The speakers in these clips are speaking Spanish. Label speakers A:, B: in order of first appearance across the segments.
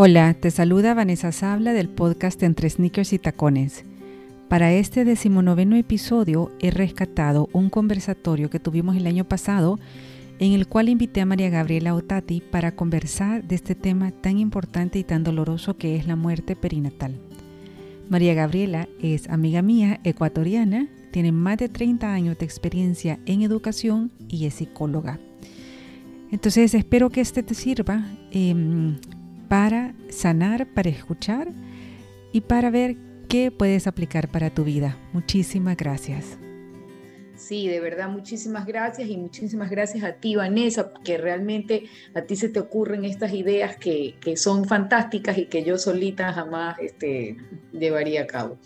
A: Hola, te saluda Vanessa Sabla del podcast Entre Sneakers y Tacones. Para este decimonoveno episodio he rescatado un conversatorio que tuvimos el año pasado en el cual invité a María Gabriela Otati para conversar de este tema tan importante y tan doloroso que es la muerte perinatal. María Gabriela es amiga mía ecuatoriana, tiene más de 30 años de experiencia en educación y es psicóloga. Entonces espero que este te sirva em, para sanar, para escuchar y para ver qué puedes aplicar para tu vida. Muchísimas gracias.
B: Sí, de verdad, muchísimas gracias y muchísimas gracias a ti, Vanessa, porque realmente a ti se te ocurren estas ideas que, son fantásticas y que yo solita jamás este, llevaría a cabo.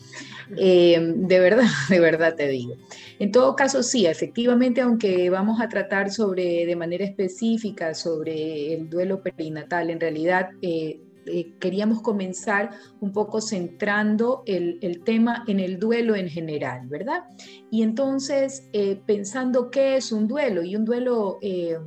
B: Eh, de verdad, de verdad te digo. En todo caso, sí, efectivamente, aunque vamos a tratar sobre, de manera específica sobre el duelo perinatal, en realidad... Eh, eh, queríamos comenzar un poco centrando el, tema en el duelo en general, ¿verdad? Y entonces, eh, pensando qué es un duelo, y un duelo, eh,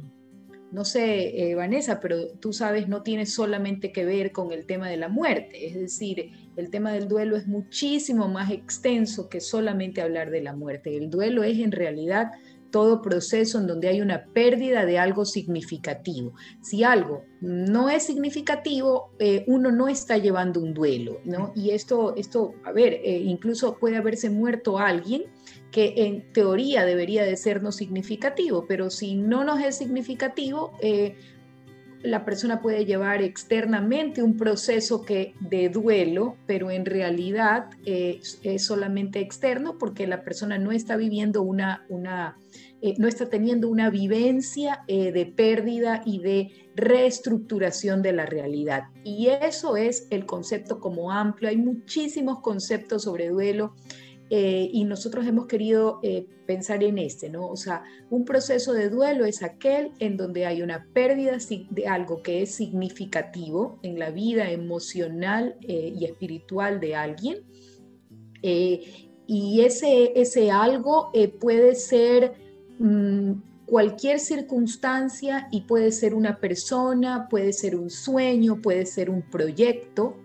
B: no sé, Vanessa, pero tú sabes, no tiene solamente que ver con el tema de la muerte, es decir, el tema del duelo es muchísimo más extenso que solamente hablar de la muerte. El duelo es en realidad todo proceso en donde hay una pérdida de algo significativo. Si algo no es significativo, eh, uno no está llevando un duelo, ¿no? Y esto, esto a ver, eh, incluso puede haberse muerto alguien que en teoría debería de ser no significativo, pero si no nos es significativo, eh, la persona puede llevar externamente un proceso que, de duelo, pero en realidad es solamente externo porque la persona no está viviendo una, una eh, no está teniendo una vivencia eh, de pérdida y de reestructuración de la realidad. Y eso es el concepto como amplio. Hay muchísimos conceptos sobre duelo. Eh, y nosotros hemos querido pensar en este, ¿no? O sea, un proceso de duelo es aquel en donde hay una pérdida de algo que es significativo en la vida emocional y espiritual de alguien. y ese, ese algo puede ser Mm, cualquier circunstancia y puede ser una persona, puede ser un sueño, puede ser un proyecto,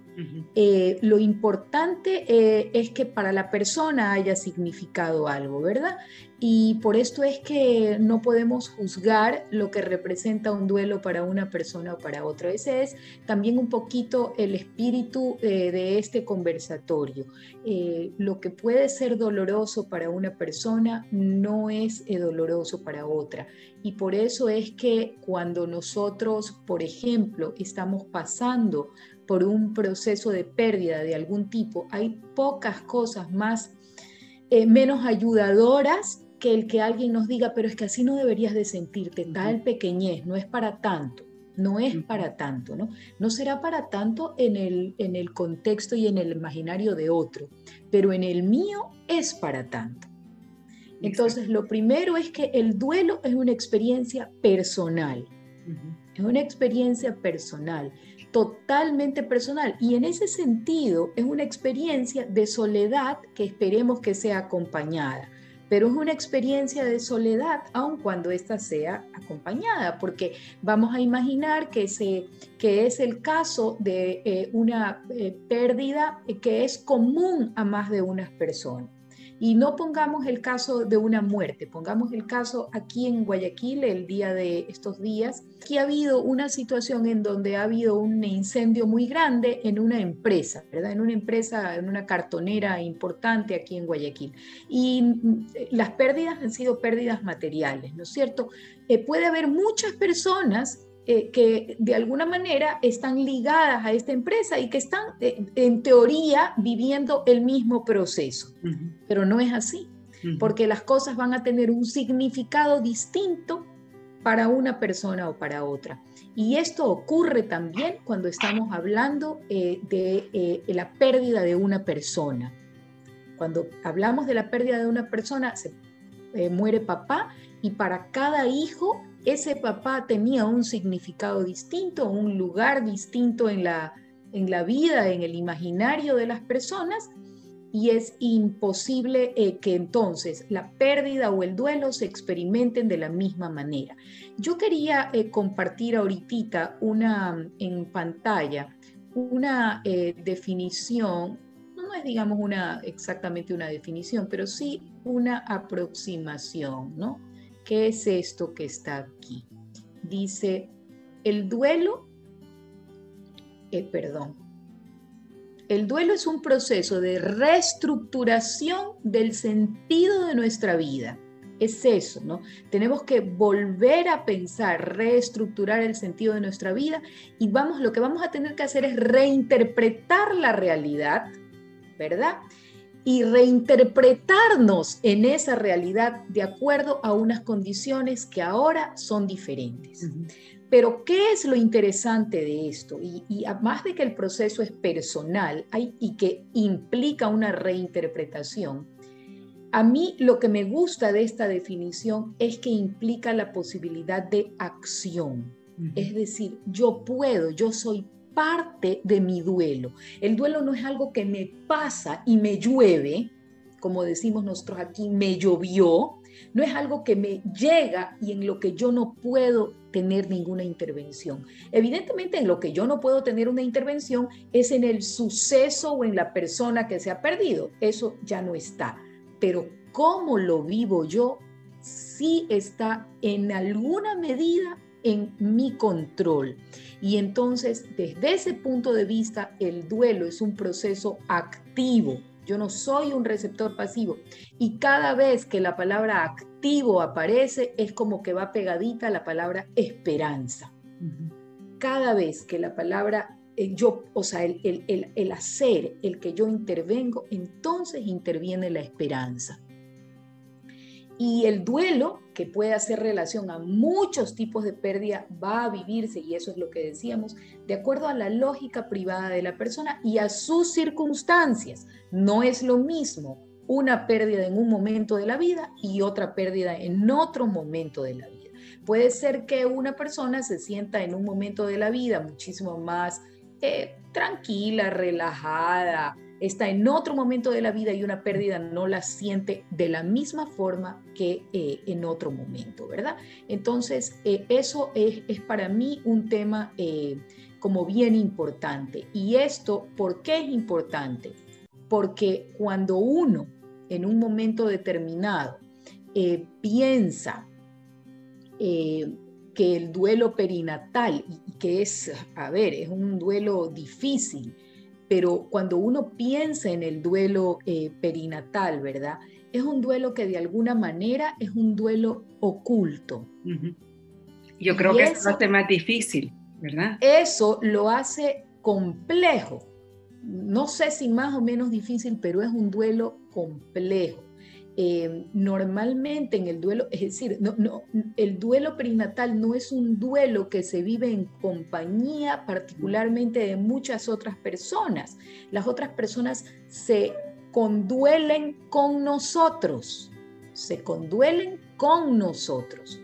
B: eh, lo importante eh, es que para la persona haya significado algo, ¿verdad? Y por esto es que no podemos juzgar lo que representa un duelo para una persona o para otra. Ese es también un poquito el espíritu eh, de este conversatorio. lo que puede ser doloroso para una persona no es doloroso para otra. Y por eso es que cuando nosotros, por ejemplo, estamos pasando por un proceso de pérdida de algún tipo, hay pocas cosas más, eh, menos ayudadoras que el que alguien nos diga, pero es que así no deberías de sentirte, tal pequeñez, no es para tanto, no es para tanto, ¿no? No será para tanto en el, en el contexto y en el imaginario de otro, pero en el mío es para tanto. Entonces, lo primero es que el duelo es una experiencia personal, es una experiencia personal totalmente personal y en ese sentido es una experiencia de soledad que esperemos que sea acompañada, pero es una experiencia de soledad aun cuando ésta sea acompañada, porque vamos a imaginar que, se, que es el caso de eh, una eh, pérdida que es común a más de unas personas. Y no pongamos el caso de una muerte, pongamos el caso aquí en Guayaquil el día de estos días, que ha habido una situación en donde ha habido un incendio muy grande en una empresa, ¿verdad? En una empresa, en una cartonera importante aquí en Guayaquil. Y mm, las pérdidas han sido pérdidas materiales, ¿no es cierto? Eh, puede haber muchas personas eh, que de alguna manera están ligadas a esta empresa y que están eh, en teoría viviendo el mismo proceso, pero no es así, porque las cosas van a tener un significado distinto para una persona o para otra. Y esto ocurre también cuando estamos hablando eh, de la pérdida de una persona. Cuando hablamos de la pérdida de una persona, se muere papá y para cada hijo ese papá tenía un significado distinto, un lugar distinto en la, en la vida, en el imaginario de las personas, y es imposible eh, que entonces la pérdida o el duelo se experimenten de la misma manera. Yo quería eh, compartir ahorita una en pantalla una eh, definición, no es digamos una exactamente una definición, pero sí una aproximación, ¿no? ¿Qué es esto que está aquí? Dice, el duelo, eh, perdón, el duelo es un proceso de reestructuración del sentido de nuestra vida. Es eso, ¿no? Tenemos que volver a pensar, reestructurar el sentido de nuestra vida y vamos, lo que vamos a tener que hacer es reinterpretar la realidad, ¿verdad? Y reinterpretarnos en esa realidad de acuerdo a unas condiciones que ahora son diferentes. Pero, ¿qué es lo interesante de esto? Y, y además de que el proceso es personal hay, y que implica una reinterpretación, a mí lo que me gusta de esta definición es que implica la posibilidad de acción. Es decir, yo puedo, yo soy parte de mi duelo. El duelo no es algo que me pasa y me llueve, como decimos nosotros aquí, me llovió, no es algo que me llega y en lo que yo no puedo tener ninguna intervención. Evidentemente en lo que yo no puedo tener una intervención es en el suceso o en la persona que se ha perdido. Eso ya no está. Pero cómo lo vivo yo sí está en alguna medida en mi control. Y entonces, desde ese punto de vista, el duelo es un proceso activo yo no soy un receptor pasivo. Y cada vez que la palabra activo aparece, es como que va pegadita la palabra esperanza. Cada vez que la palabra yo, o sea, el, el, el, hacer, el que yo intervengo, entonces interviene la esperanza. Y el duelo, que puede hacer relación a muchos tipos de pérdida, va a vivirse, y eso es lo que decíamos, de acuerdo a la lógica privada de la persona y a sus circunstancias. No es lo mismo una pérdida en un momento de la vida y otra pérdida en otro momento de la vida. Puede ser que una persona se sienta en un momento de la vida muchísimo más eh, tranquila, relajada, está en otro momento de la vida y una pérdida no la siente de la misma forma que eh, en otro momento, ¿verdad? Entonces, eh, eso es, es, para mí un tema eh, como bien importante. Y esto, ¿por qué es importante? Porque cuando uno en un momento determinado piensa que el duelo perinatal, que es, a ver, es un duelo difícil, pero cuando uno piensa en el duelo eh, perinatal, ¿verdad? Es un duelo que de alguna manera es un duelo oculto.
A: Yo creo que eso lo hace más difícil, ¿verdad?
B: Eso lo hace complejo. No sé si más o menos difícil, pero es un duelo complejo. Eh, normalmente en el duelo, es decir, no, no, el duelo perinatal no es un duelo que se vive en compañía particularmente de muchas otras personas. Las otras personas se conduelen con nosotros, se conduelen con nosotros,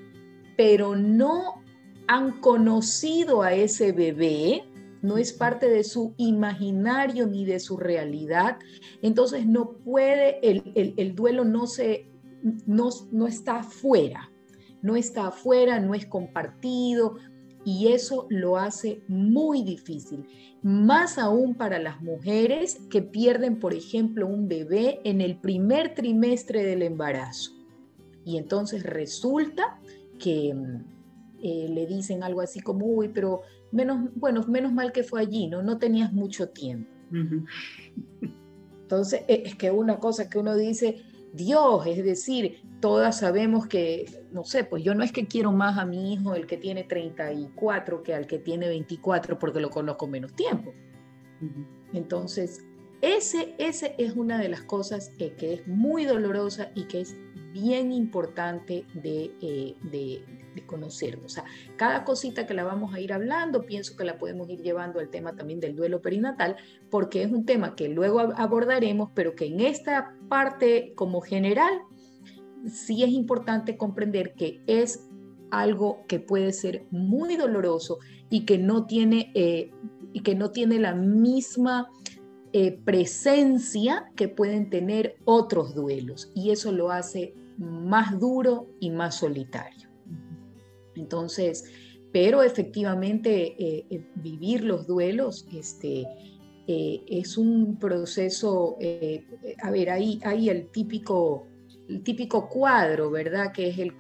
B: pero no han conocido a ese bebé, no es parte de su imaginario ni de su realidad, entonces no puede, el, duelo no, se, no, no está afuera, no está afuera, no es compartido, y eso lo hace muy difícil, más aún para las mujeres que pierden, por ejemplo, un bebé en el primer trimestre del embarazo. Y entonces resulta que eh, le dicen algo así como, uy, pero menos, bueno, menos mal que fue allí, ¿no? No tenías mucho tiempo. Entonces, e, es que una cosa que uno dice, Dios, es decir, todas sabemos que, no sé, pues yo no es que quiero más a mi hijo, el que tiene 34, que al que tiene 24, porque lo conozco menos tiempo. Entonces, ese, ese es una de las cosas que, que es muy dolorosa y que es bien importante de, eh, de, conocer. O sea, cada cosita que la vamos a ir hablando, pienso que la podemos ir llevando al tema también del duelo perinatal, porque es un tema que luego abordaremos, pero que en esta parte como general, sí es importante comprender que es algo que puede ser muy doloroso y que no tiene, eh, y que no tiene la misma eh, presencia que pueden tener otros duelos. Y eso lo hace más duro y más solitario. Entonces, pero efectivamente eh, vivir los duelos este, es un proceso, a ver, ahí hay el típico el típico cuadro, ¿verdad? Que es el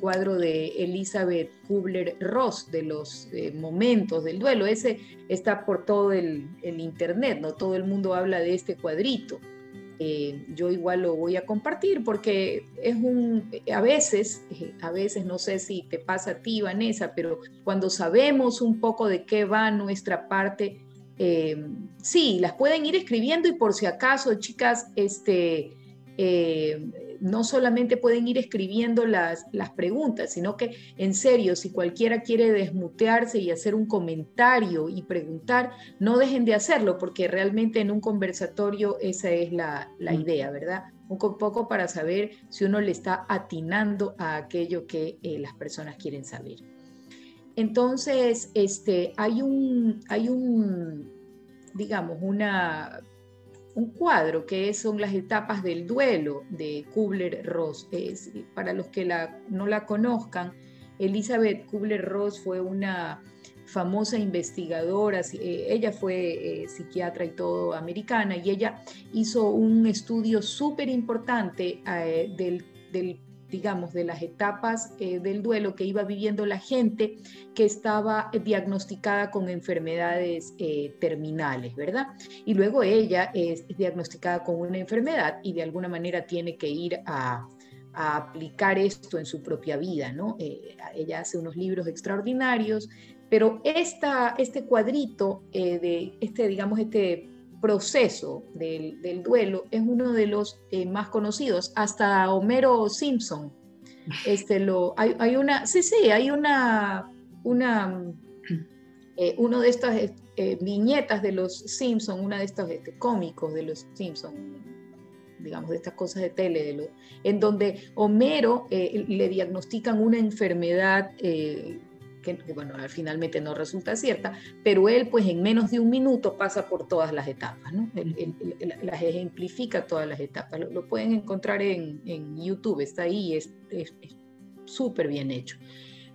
B: cuadro de Elizabeth Kubler-Ross de los eh, momentos del duelo. Ese está por todo el, internet, ¿no? Todo el mundo habla de este cuadrito. Eh, yo igual lo voy a compartir porque es un, a veces, eh, a veces no sé si te pasa a ti, Vanessa, pero cuando sabemos un poco de qué va nuestra parte, sí, las pueden ir escribiendo y por si acaso, chicas, este no solamente pueden ir escribiendo las, las preguntas, sino que en serio, si cualquiera quiere desmutearse y hacer un comentario y preguntar, no dejen de hacerlo, porque realmente en un conversatorio esa es la, la mm. idea, ¿verdad? Un poco para saber si uno le está atinando a aquello que eh, las personas quieren saber. Entonces, este, hay un, hay un, digamos, una un cuadro que son las etapas del duelo de Kubler-Ross. Para los que no la conozcan, Elizabeth Kubler-Ross fue una famosa investigadora, eh, ella fue eh, psiquiatra y todo americana, y ella hizo un estudio súper importante eh, del digamos, de las etapas eh, del duelo que iba viviendo la gente que estaba diagnosticada con enfermedades eh, terminales, ¿verdad? Y luego ella es diagnosticada con una enfermedad y de alguna manera tiene que ir a, aplicar esto en su propia vida, ¿no? Eh, ella hace unos libros extraordinarios, pero esta, este cuadrito de este, digamos, este proceso del, duelo es uno de los eh, más conocidos, hasta Homero Simpson. Este, lo, hay, una, sí, sí, hay una, una eh, uno de estas eh, viñetas de los Simpson, una de estos este, cómicos de los Simpson, digamos, de estas cosas de tele, de en donde Homero le diagnostican una enfermedad que, bueno, finalmente no resulta cierta, pero él pues en menos de un minuto pasa por todas las etapas, ¿no? las ejemplifica todas las etapas, lo, pueden encontrar en, YouTube, está ahí, es súper bien hecho.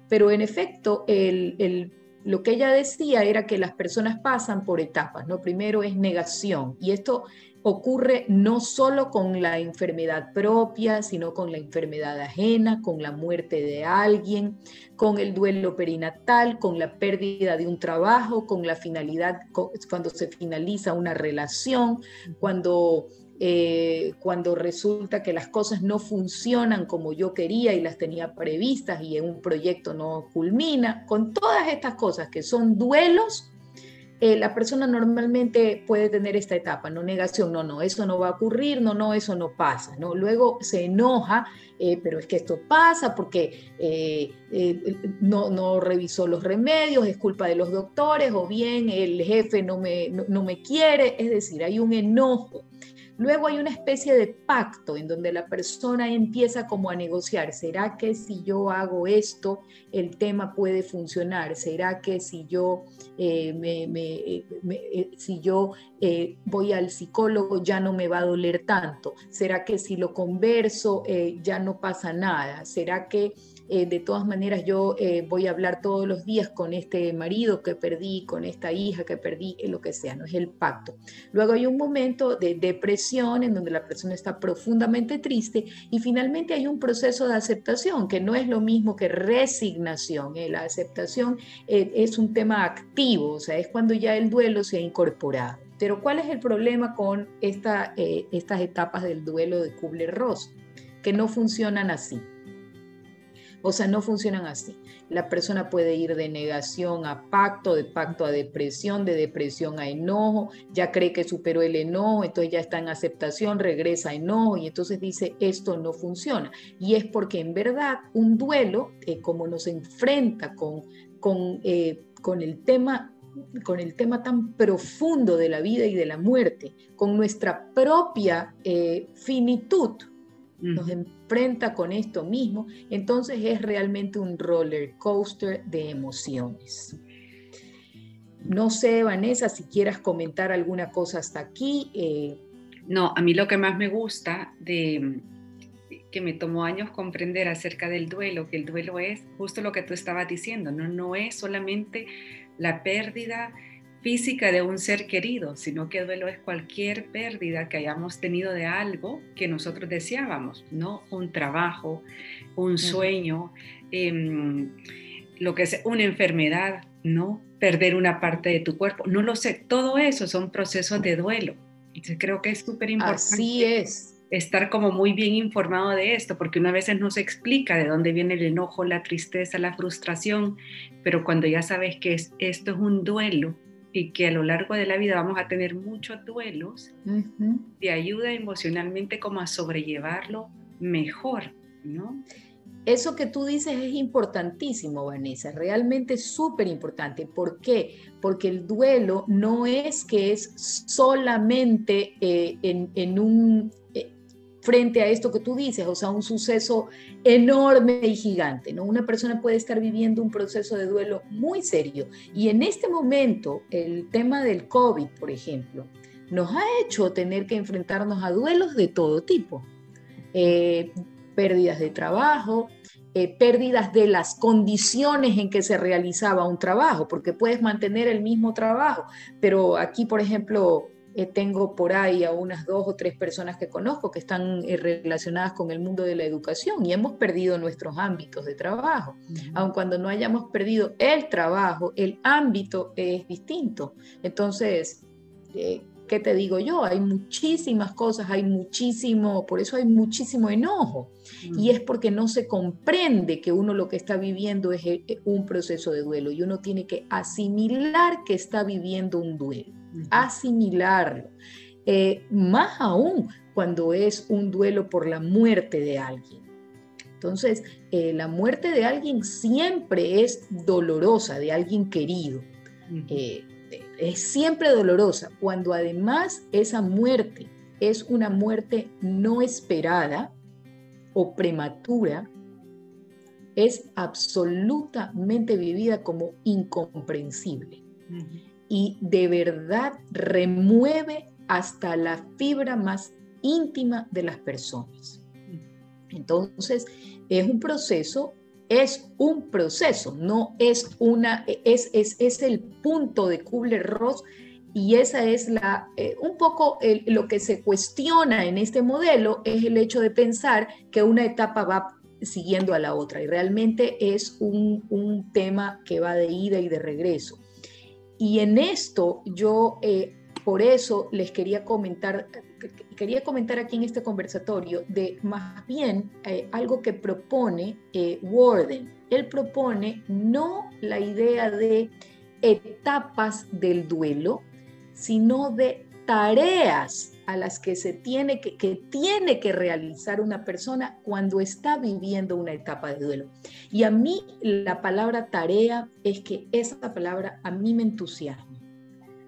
B: Pero en efecto, el, lo que ella decía era que las personas pasan por etapas, ¿no? Primero es negación, y esto ocurre no solo con la enfermedad propia, sino con la enfermedad ajena, con la muerte de alguien, con el duelo perinatal, con la pérdida de un trabajo, con la finalidad, cuando se finaliza una relación, cuando, eh, cuando resulta que las cosas no funcionan como yo quería y las tenía previstas y en un proyecto no culmina, con todas estas cosas que son duelos eh, la persona normalmente puede tener esta etapa, no negación, no, no, eso no va a ocurrir, no, no, eso no pasa, ¿no? Luego se enoja, eh, pero es que esto pasa porque eh, no, no, revisó los remedios, es culpa de los doctores, o bien el jefe no me, no me quiere, es decir, hay un enojo. Luego hay una especie de pacto en donde la persona empieza como a negociar, ¿será que si yo hago esto el tema puede funcionar? ¿Será que si yo, eh, me, eh, si yo eh, voy al psicólogo ya no me va a doler tanto? ¿Será que si lo converso ya no pasa nada? ¿Será que eh, de todas maneras yo eh, voy a hablar todos los días con este marido que perdí, con esta hija que perdí, lo que sea, no es el pacto. Luego hay un momento de depresión en donde la persona está profundamente triste y finalmente hay un proceso de aceptación que no es lo mismo que resignación. ¿eh? La aceptación es un tema activo, o sea, es cuando ya el duelo se ha incorporado. Pero ¿cuál es el problema con esta, estas etapas del duelo de Kubler-Ross? Que no funcionan así. O sea, no funcionan así. La persona puede ir de negación a pacto, de pacto a depresión, de depresión a enojo, ya cree que superó el enojo, entonces ya está en aceptación, regresa a enojo y entonces dice, esto no funciona. Y es porque en verdad un duelo, eh, como nos enfrenta con, con, eh, con el tema con el tema tan profundo de la vida y de la muerte, con nuestra propia eh, finitud, nos enfrenta con esto mismo, entonces es realmente un roller coaster de emociones. No sé, Vanessa, si quieras comentar alguna cosa hasta aquí.
C: Eh. No, a mí lo que más me gusta de
A: que me tomó años comprender acerca del duelo, que el duelo es justo lo que tú estabas diciendo, no, no es solamente la pérdida física de un ser querido, sino que el duelo es cualquier pérdida que hayamos tenido de algo que nosotros deseábamos, ¿no? Un trabajo, un sueño, em, lo que es una enfermedad, ¿no? Perder una parte de tu cuerpo, no lo sé, todo eso son procesos de duelo. Entonces creo que es súper importante.
B: Así es
A: estar como muy bien informado de esto, porque una vez no se explica de dónde viene el enojo, la tristeza, la frustración, pero cuando ya sabes que esto es un duelo y que a lo largo de la vida vamos a tener muchos duelos, te ayuda emocionalmente como a sobrellevarlo mejor, ¿no?
B: Eso que tú dices es importantísimo, Vanessa, realmente súper importante. ¿Por qué? Porque el duelo no es que es solamente eh, en, un frente a esto que tú dices, o sea, un suceso enorme y gigante, ¿no? Una persona puede estar viviendo un proceso de duelo muy serio y en este momento el tema del COVID, por ejemplo, nos ha hecho tener que enfrentarnos a duelos de todo tipo. Eh, pérdidas de trabajo, eh, pérdidas de las condiciones en que se realizaba un trabajo, porque puedes mantener el mismo trabajo, pero aquí, por ejemplo, eh, tengo por ahí a unas dos o tres personas que conozco que están eh, relacionadas con el mundo de la educación y hemos perdido nuestros ámbitos de trabajo. Aun cuando no hayamos perdido el trabajo, el ámbito es distinto. Entonces, eh, ¿qué te digo yo? Hay muchísimas cosas, hay muchísimo, por eso hay muchísimo enojo. Y es porque no se comprende que uno lo que está viviendo es un proceso de duelo y uno tiene que asimilar que está viviendo un duelo asimilarlo. Eh, más aún cuando es un duelo por la muerte de alguien. Entonces, eh, la muerte de alguien siempre es dolorosa, de alguien querido. Eh, es siempre dolorosa, cuando además esa muerte es una muerte no esperada o prematura, es absolutamente vivida como incomprensible y de verdad remueve hasta la fibra más íntima de las personas. Entonces, es un proceso, es un proceso, no es una, es, es, es el punto de Kubler-Ross y esa es la, eh, un poco lo que se cuestiona en este modelo es el hecho de pensar que una etapa va siguiendo a la otra y realmente es un, un tema que va de ida y de regreso. Y en esto yo, eh, por eso les quería comentar, quería comentar aquí en este conversatorio de más bien eh, algo que propone eh, Warden. Él propone no la idea de etapas del duelo, sino de tareas a las que se tiene que, que tiene que realizar una persona cuando está viviendo una etapa de duelo. Y a mí la palabra tarea es que esa palabra a mí me entusiasma.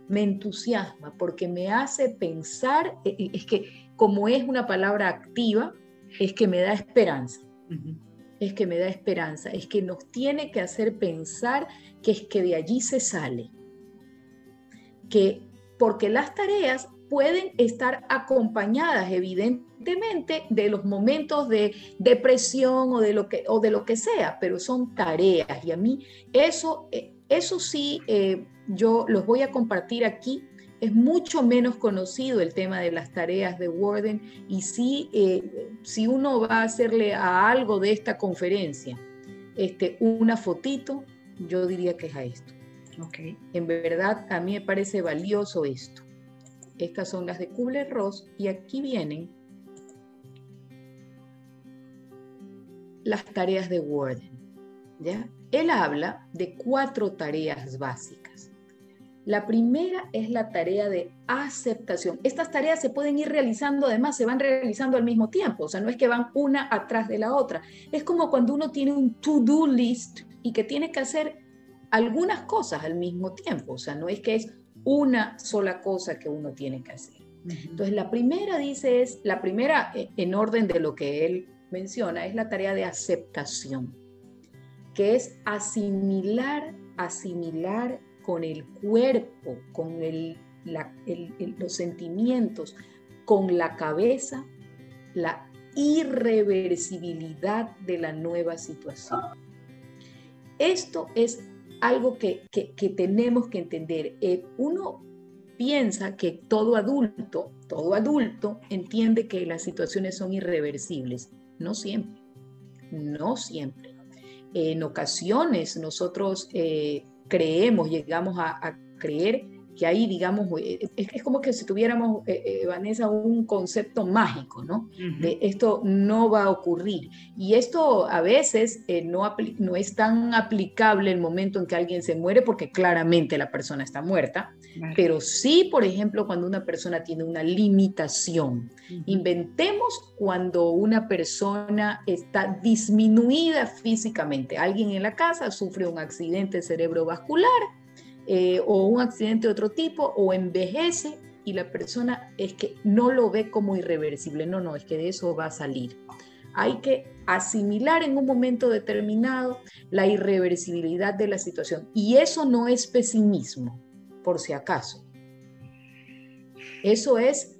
B: Me entusiasma porque me hace pensar, e, e, es que como es una palabra activa, es que me da esperanza. Es que me da esperanza, es que nos tiene que hacer pensar que es que de allí se sale. Que porque las tareas pueden estar acompañadas evidentemente de los momentos de depresión o de lo que, o de lo que sea, pero son tareas y a mí eso, eh, eso sí, eh, yo los voy a compartir aquí. Es mucho menos conocido el tema de las tareas de Warden y sí, eh, si uno va a hacerle a algo de esta conferencia este, una fotito, yo diría que es a esto. Okay. En verdad, a mí me parece valioso esto. Estas son las de Kubler-Ross y aquí vienen las tareas de Warden. ¿ya? Él habla de cuatro tareas básicas. La primera es la tarea de aceptación. Estas tareas se pueden ir realizando, además se van realizando al mismo tiempo, o sea, no es que van una atrás de la otra. Es como cuando uno tiene un to-do list y que tiene que hacer algunas cosas al mismo tiempo, o sea, no es que es una sola cosa que uno tiene que hacer. Entonces, la primera dice es, la primera eh, en orden de lo que él menciona, es la tarea de aceptación, que es asimilar, asimilar con el cuerpo, con el, los sentimientos, con la cabeza, la irreversibilidad de la nueva situación. Esto es algo que, tenemos que entender. Eh, uno piensa que todo adulto, todo adulto entiende que las situaciones son irreversibles. No siempre, no siempre. En ocasiones nosotros eh, creemos, llegamos a creer que ahí, digamos, eh, es, como que si tuviéramos, eh, eh, Vanessa, un concepto mágico, ¿no? De esto no va a ocurrir. Y esto a veces no, no es tan aplicable el momento en que alguien se muere, porque claramente la persona está muerta, pero sí, por ejemplo, cuando una persona tiene una limitación. Inventemos cuando una persona está disminuida físicamente. Alguien en la casa sufre un accidente cerebrovascular eh, o un accidente de otro tipo, o envejece y la persona es que no lo ve como irreversible. No, no, es que de eso va a salir. Hay que asimilar en un momento determinado la irreversibilidad de la situación. Y eso no es pesimismo, por si acaso. Eso es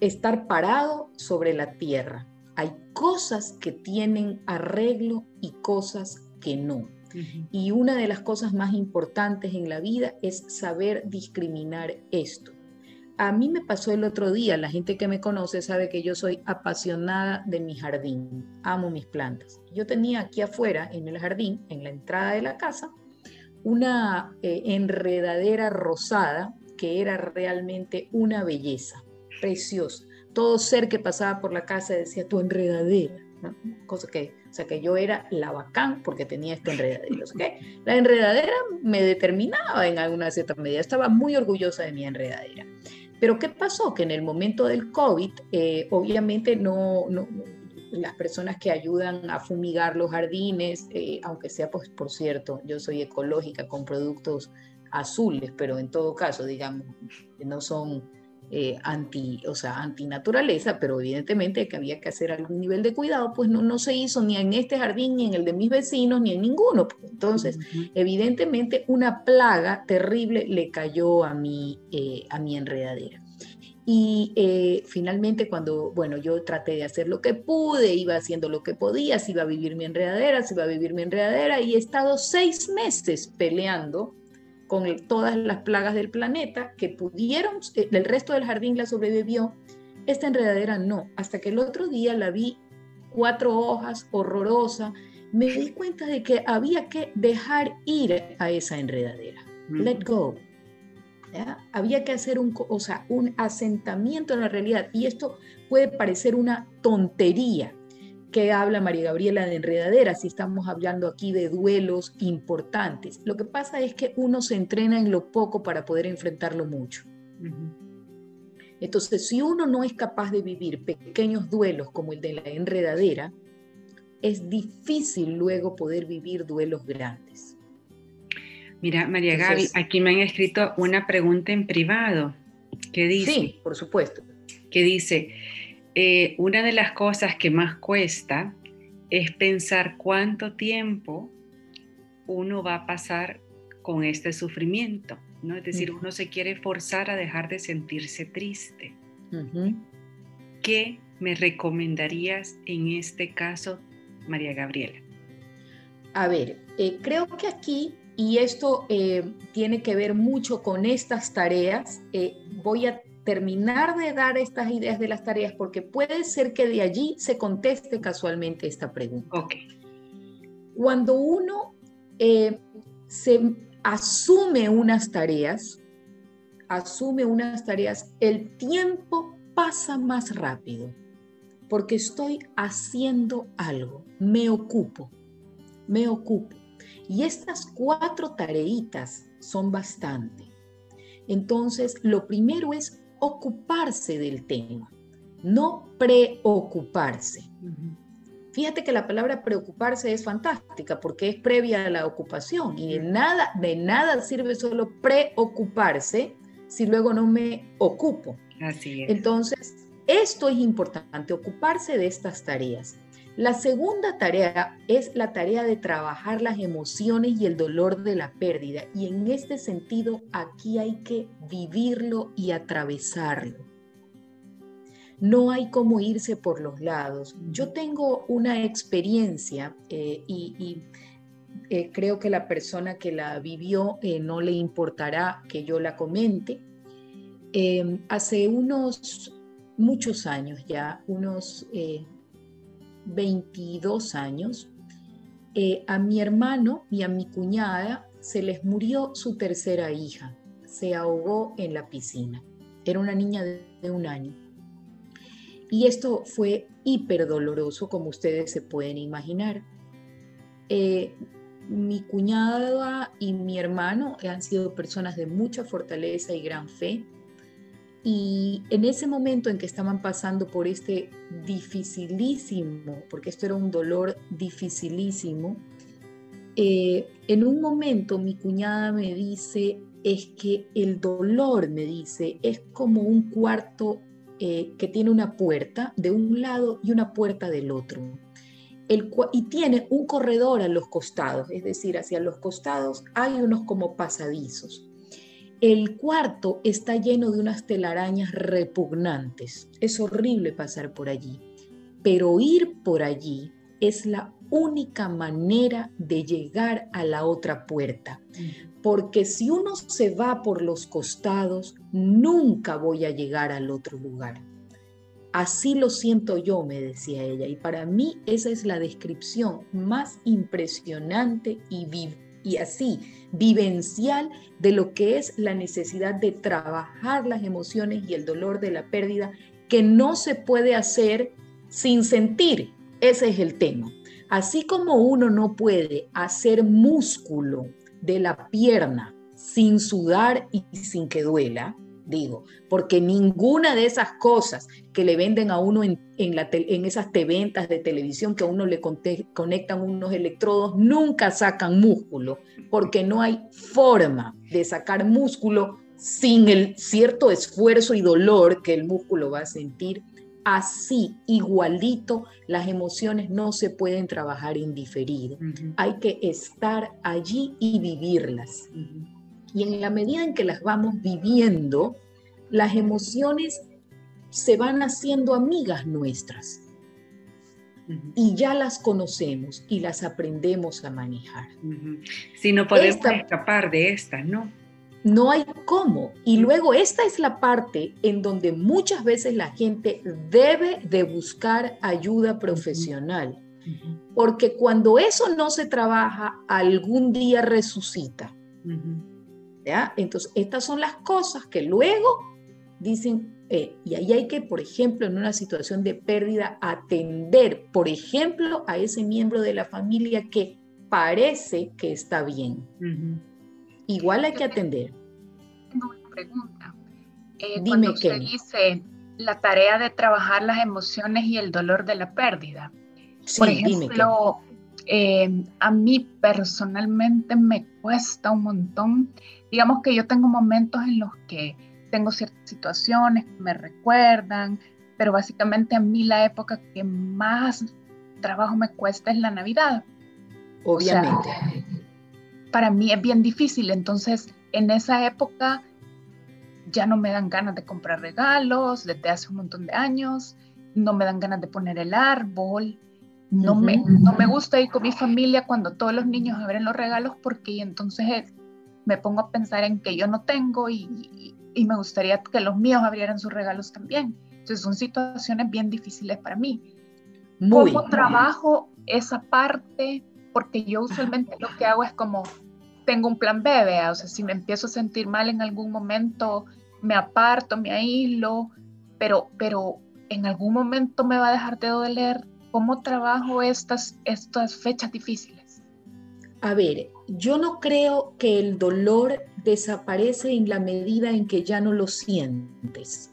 B: estar parado sobre la tierra. Hay cosas que tienen arreglo y cosas que no. Y una de las cosas más importantes en la vida es saber discriminar esto. A mí me pasó el otro día, la gente que me conoce sabe que yo soy apasionada de mi jardín, amo mis plantas. Yo tenía aquí afuera, en el jardín, en la entrada de la casa, una eh, enredadera rosada que era realmente una belleza, preciosa. Todo ser que pasaba por la casa decía, tu enredadera, cosa que o sea que yo era la bacán porque tenía esta enredadera. La enredadera me determinaba en alguna cierta medida. Estaba muy orgullosa de mi enredadera. Pero ¿qué pasó? Que en el momento del COVID, eh, obviamente no, no, las personas que ayudan a fumigar los jardines, eh, aunque sea, pues, por cierto, yo soy ecológica con productos azules, pero en todo caso, digamos, no son eh, anti, o sea, antinaturaleza, pero evidentemente que había que hacer algún nivel de cuidado, pues no, no se hizo ni en este jardín, ni en el de mis vecinos, ni en ninguno. Entonces, evidentemente una plaga terrible le cayó a mi, eh, a mi enredadera. Y eh, finalmente cuando, bueno, yo traté de hacer lo que pude, iba haciendo lo que podía, si iba a vivir mi enredadera, si iba a vivir mi enredadera, y he estado seis meses peleando con todas las plagas del planeta que pudieron, eh, el resto del jardín la sobrevivió, esta enredadera no. Hasta que el otro día la vi cuatro hojas, horrorosa, me di cuenta de que había que dejar ir a esa enredadera. Let go. Había que hacer un, o sea, un asentamiento en la realidad. Y esto puede parecer una tontería, que habla María Gabriela de enredadera, si estamos hablando aquí de duelos importantes. Lo que pasa es que uno se entrena en lo poco para poder enfrentarlo mucho. Entonces, si uno no es capaz de vivir pequeños duelos como el de la enredadera, es difícil luego poder vivir duelos grandes.
A: Mira, María Gaby, aquí me han escrito una pregunta en privado que dice...
B: Sí, por supuesto.
A: Que dice, eh, una de las cosas que más cuesta es pensar cuánto tiempo uno va a pasar con este sufrimiento, ¿no? Es decir, uno se quiere forzar a dejar de sentirse triste. ¿Qué me recomendarías en este caso, María Gabriela?
B: A ver, eh, creo que aquí, y esto eh, tiene que ver mucho con estas tareas, voy a terminar de dar estas ideas de las tareas porque puede ser que de allí se conteste casualmente esta pregunta. Cuando uno eh, se asume unas tareas, asume unas tareas, el tiempo pasa más rápido porque estoy haciendo algo, me ocupo, me ocupo. Y estas cuatro tareitas son bastante. Entonces, lo primero es ocuparse del tema, no preocuparse. Fíjate que la palabra preocuparse es fantástica porque es previa a la ocupación y de nada, de nada sirve solo preocuparse si luego no me ocupo.
A: Así es.
B: Entonces, esto es importante, ocuparse de estas tareas. La segunda tarea es la tarea de trabajar las emociones y el dolor de la pérdida. Y en este sentido, aquí hay que vivirlo y atravesarlo. no hay como irse por los lados. Yo tengo una experiencia eh, y, eh, creo que la persona que la vivió eh, no le importará que yo la comente. hace unos muchos años ya, unos 22 años, a mi hermano y a mi cuñada se les murió su tercera hija. Se ahogó en la piscina. Era una niña de un año. Y esto fue hiper doloroso, como ustedes se pueden imaginar. Eh, mi cuñada y mi hermano han sido personas de mucha fortaleza y gran fe. Y en ese momento en que estaban pasando por este dificilísimo, porque esto era un dolor dificilísimo, eh, en un momento mi cuñada me dice, es que el dolor, me dice, es como un cuarto eh, que tiene una puerta de un lado y una puerta del otro. Y tiene un corredor a los costados, es decir, hacia los costados hay unos como pasadizos. El cuarto está lleno de unas telarañas repugnantes. Es horrible pasar por allí, pero ir por allí es la única manera de llegar a la otra puerta, porque si uno se va por los costados, nunca voy a llegar al otro lugar. Así lo siento yo, me decía ella, y para mí esa es la descripción más impresionante y, y así vivencial de lo que es la necesidad de trabajar las emociones y el dolor de la pérdida que no se puede hacer sin sentir. Ese es el tema. Así como uno no puede hacer músculo de la pierna sin sudar y sin que duela, digo, porque ninguna de esas cosas que le venden a uno en, la en esas ventas de televisión que a uno le conectan unos electrodos, nunca sacan músculo, porque no hay forma de sacar músculo sin el cierto esfuerzo y dolor que el músculo va a sentir así, igualito, las emociones no se pueden trabajar indiferido. Hay que estar allí y vivirlas. Y en la medida en que las vamos viviendo, las emociones se van haciendo amigas nuestras. Y ya las conocemos y las aprendemos a manejar.
A: Si no podemos escapar de estas, ¿no?
B: No hay cómo. Y luego esta es la parte en donde muchas veces la gente debe de buscar ayuda profesional. Porque cuando eso no se trabaja, algún día resucita. ¿Ya? Entonces, estas son las cosas que luego dicen, eh, y ahí hay que, por ejemplo, en una situación de pérdida, atender, por ejemplo, a ese miembro de la familia que parece que está bien. Igual hay que atender.
C: Tengo una pregunta. Eh, cuando usted dice la tarea de trabajar las emociones y el dolor de la pérdida. Por ejemplo, eh, a mí personalmente me cuesta un montón. Digamos que yo tengo momentos en los que tengo ciertas situaciones que me recuerdan, pero básicamente a mí la época que más trabajo me cuesta es la Navidad.
B: Obviamente
C: para mí es bien difícil. Entonces, en esa época ya no me dan ganas de comprar regalos desde hace un montón de años, no me dan ganas de poner el árbol, no, me, no me gusta ir con mi familia cuando todos los niños abren los regalos porque entonces me pongo a pensar en que yo no tengo y, y, me gustaría que los míos abrieran sus regalos también. Entonces son situaciones bien difíciles para mí. Muy, ¿Cómo trabajo esa parte porque yo usualmente lo que hago es como, tengo un plan B, o sea, si me empiezo a sentir mal en algún momento, me aparto, me aíslo, pero, pero en algún momento me va a dejar de doler. ¿Cómo trabajo estas, estas fechas difíciles?
B: A ver, yo no creo que el dolor desaparece en la medida en que ya no lo sientes.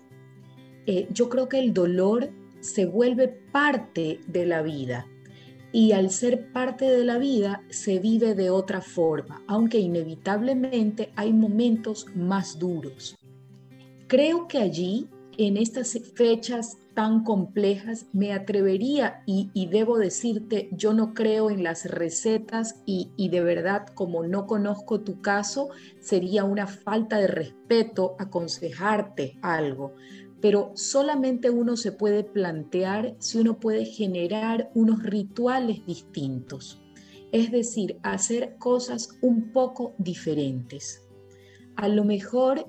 B: Eh, yo creo que el dolor se vuelve parte de la vida y al ser parte de la vida se vive de otra forma, aunque inevitablemente hay momentos más duros. Creo que allí, en estas fechas tan complejas, me atrevería y, debo decirte, yo no creo en las recetas y, de verdad, como no conozco tu caso, sería una falta de respeto aconsejarte algo pero solamente uno se puede plantear si uno puede generar unos rituales distintos, es decir, hacer cosas un poco diferentes. A lo mejor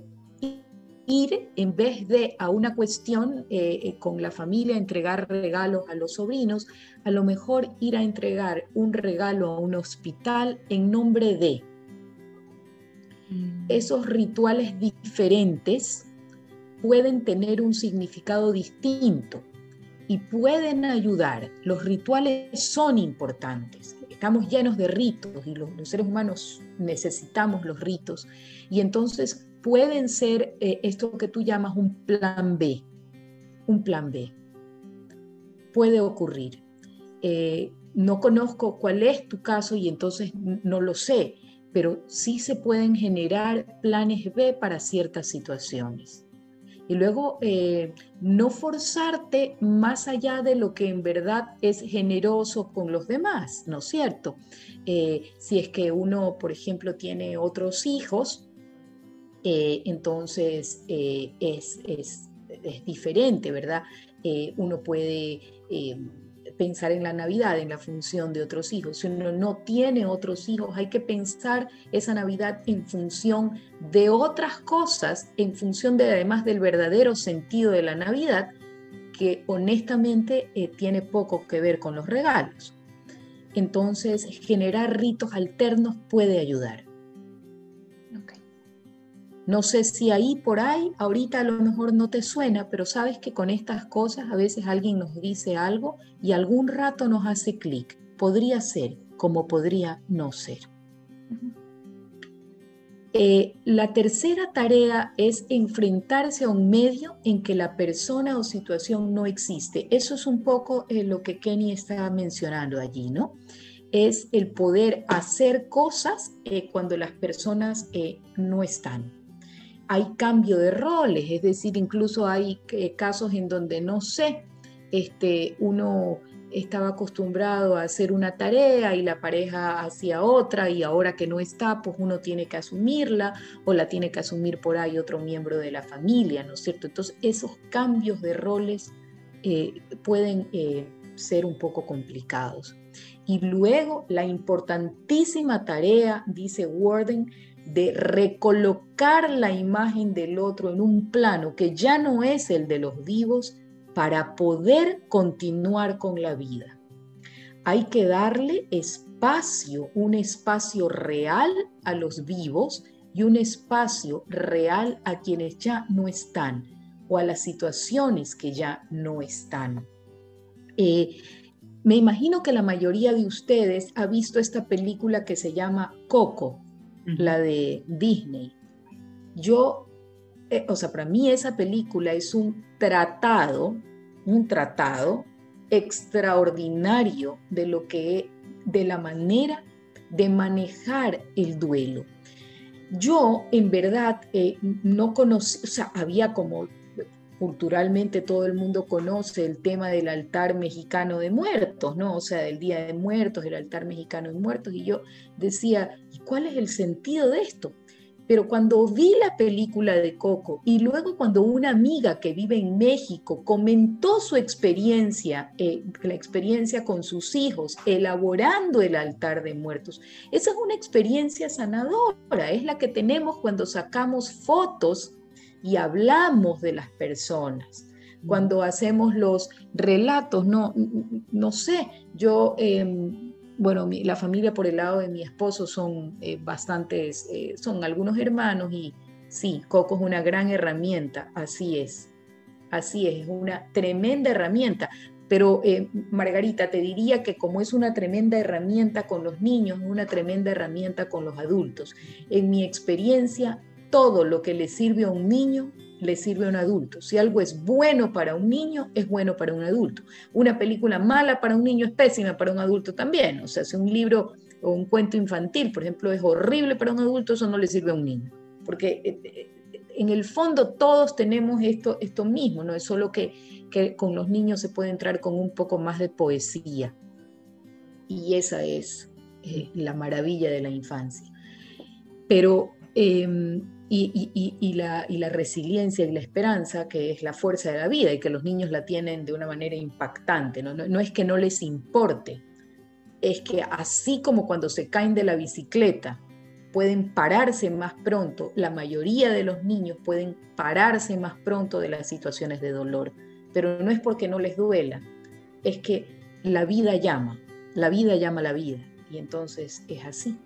B: ir en vez de a una cuestión eh, eh, con la familia, entregar regalos a los sobrinos, a lo mejor ir a entregar un regalo a un hospital en nombre de mm. esos rituales diferentes pueden tener un significado distinto y pueden ayudar. Los rituales son importantes. Estamos llenos de ritos y los, seres humanos necesitamos los ritos. Y entonces pueden ser eh, esto que tú llamas un plan B. Un plan B. Puede ocurrir. Eh, no conozco cuál es tu caso y entonces no lo sé, pero sí se pueden generar planes B para ciertas situaciones y luego eh, no forzarte más allá de lo que en verdad es generoso con los demás, ¿no es cierto? Si es que uno, por ejemplo, tiene otros hijos, eh, entonces es, es, diferente, ¿verdad? uno puede pensar en la Navidad, en la función de otros hijos. Si uno no tiene otros hijos, hay que pensar esa Navidad en función de otras cosas, en función de además del verdadero sentido de la Navidad, que honestamente eh, tiene poco que ver con los regalos. Entonces, generar ritos alternos puede ayudar. No sé si ahí por ahí, ahorita a lo mejor no te suena, pero sabes que con estas cosas a veces alguien nos dice algo y algún rato nos hace clic. Podría ser como podría no ser. Eh, la tercera tarea es enfrentarse a un medio en que la persona o situación no existe. Eso es un poco eh, lo que Kenny está mencionando allí, ¿no? Es el poder hacer cosas eh, cuando las personas no están hay cambio de roles, es decir, incluso hay eh, casos en donde no sé, este, uno estaba acostumbrado a hacer una tarea y la pareja hacía otra y ahora que no está, pues uno tiene que asumirla o la tiene que asumir por ahí otro miembro de la familia, ¿no es cierto? Entonces esos cambios de roles eh, pueden eh, ser un poco complicados. Y luego la importantísima tarea, dice Warden, de recolocar la imagen del otro en un plano que ya no es el de los vivos para poder continuar con la vida. Hay que darle espacio, un espacio real a los vivos y un espacio real a quienes ya no están o a las situaciones que ya no están. Eh, me imagino que la mayoría de ustedes ha visto esta película que se llama Coco, la de Disney. Yo, eh, o sea, para mí esa película es un tratado, un tratado extraordinario de lo que, de la manera de manejar el duelo. Yo, en verdad, eh, no conocí, o sea, había como culturalmente todo el mundo conoce el tema del altar mexicano de muertos, ¿no? O sea, del Día de Muertos, el altar mexicano de muertos, y yo decía, ¿y cuál es el sentido de esto? Pero cuando vi la película de Coco y luego cuando una amiga que vive en México comentó su experiencia, eh, la experiencia con sus hijos, elaborando el altar de muertos, esa es una experiencia sanadora, es la que tenemos cuando sacamos fotos y hablamos de las personas. Cuando hacemos los relatos, no, no sé, yo, em, bueno, la familia por el lado de mi esposo son eh, bastantes, eh, son algunos hermanos y sí, Coco es una gran herramienta, así es, así es, es una tremenda herramienta. Pero eh, Margarita, te diría que como es una tremenda herramienta con los niños, es una tremenda herramienta con los adultos. En mi experiencia, todo lo que le sirve a un niño le sirve a un adulto. Si algo es bueno para un niño, es bueno para un adulto. Una película mala para un niño es pésima para un adulto también. O sea, si un libro o un cuento infantil, por ejemplo, es horrible para un adulto, eso no le sirve a un niño. Porque eh, eh, en el fondo todos tenemos esto, esto mismo, ¿no? Es solo que, que con los niños se puede entrar con un poco más de poesía. Y esa es la maravilla de la infancia. Pero Em, y, la, resiliencia y la esperanza, que es la fuerza de la vida y que los niños la tienen de una manera impactante. No, no es que no les importe, es que así como cuando se caen de la bicicleta, pueden pararse más pronto, la mayoría de los niños pueden pararse más pronto de las situaciones de dolor, pero no es porque no les duela, es que la vida llama, la vida llama la vida, y entonces es así.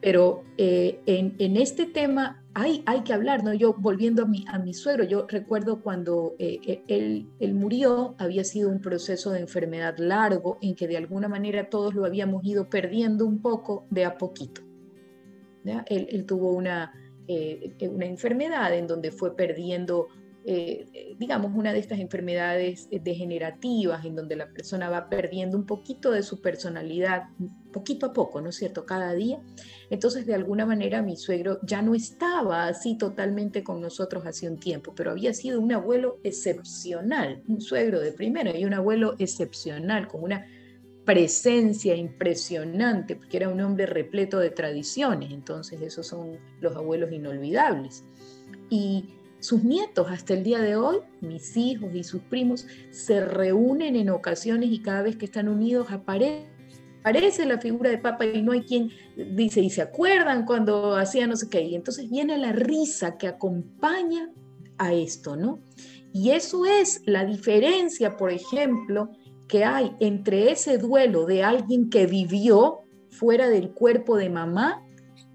B: Pero eh, en, este tema hay, hay que hablar, ¿no? Yo volviendo a mi, a mi suegro, yo recuerdo cuando eh, eh, él, él, murió, había sido un proceso de enfermedad largo en que de alguna manera todos lo habíamos ido perdiendo un poco de a poquito. Él, tuvo una, eh, una enfermedad en donde fue perdiendo, eh, digamos, una de estas enfermedades degenerativas, en donde la persona va perdiendo un poquito de su personalidad, poquito a poco, ¿no es cierto?, cada día. Entonces, de alguna manera, mi suegro ya no estaba así totalmente con nosotros hace un tiempo, pero había sido un abuelo excepcional, un suegro de primera y un abuelo excepcional, con una presencia impresionante, porque era un hombre repleto de tradiciones, entonces esos son los abuelos inolvidables. Y sus nietos hasta el día de hoy, mis hijos y sus primos, se reúnen en ocasiones y cada vez que están unidos aparece, la figura de Papa y no hay quien dice, y se acuerdan cuando hacía no sé qué, y entonces viene la risa que acompaña a esto, ¿no? Y eso es la diferencia, por ejemplo, que hay entre ese duelo de alguien que vivió fuera del cuerpo de mamá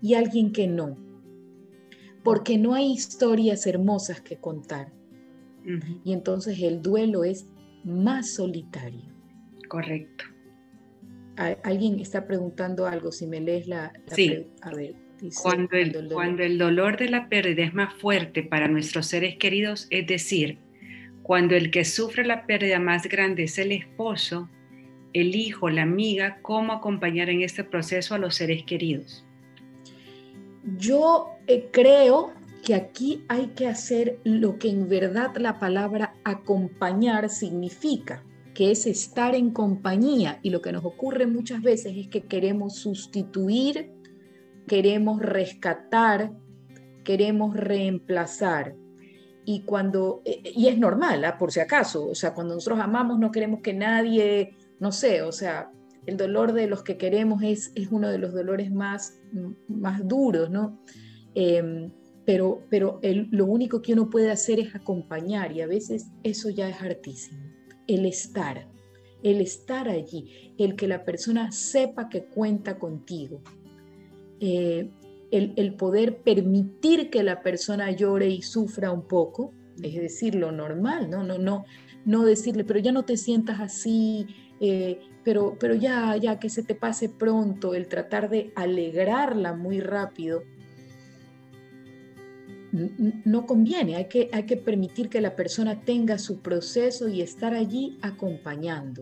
B: y alguien que no. Porque no hay historias hermosas que contar. Y entonces el duelo es más solitario.
A: Correcto.
B: Alguien está preguntando algo, si me lees la...
A: sí. A ver. cuando, el, cuando el dolor de la pérdida es más fuerte para nuestros seres queridos, es decir, cuando el que sufre la pérdida más grande es el esposo, el hijo, la amiga, ¿cómo acompañar en este proceso a los seres queridos?
B: Yo eh, creo que aquí hay que hacer lo que en verdad la palabra acompañar significa, que es estar en compañía. Y lo que nos ocurre muchas veces es que queremos sustituir, queremos rescatar, queremos reemplazar. Y cuando, eh, y es normal, ¿ah? por si acaso, o sea, cuando nosotros amamos no queremos que nadie, no sé, o sea, el dolor de los que queremos es, es uno de los dolores más, más duros, ¿no? Em, pero pero lo único que uno puede hacer es acompañar y a veces eso ya es hartísimo, el estar, el estar allí, el que la persona sepa que cuenta contigo. Eh, el, poder permitir que la persona llore y sufra un poco, es decir, lo normal, ¿no? No, no, no decirle, pero ya no te sientas así, eh, pero, pero ya, ya que se te pase pronto, el tratar de alegrarla muy rápido, no conviene, hay que, hay que permitir que la persona tenga su proceso y estar allí acompañando.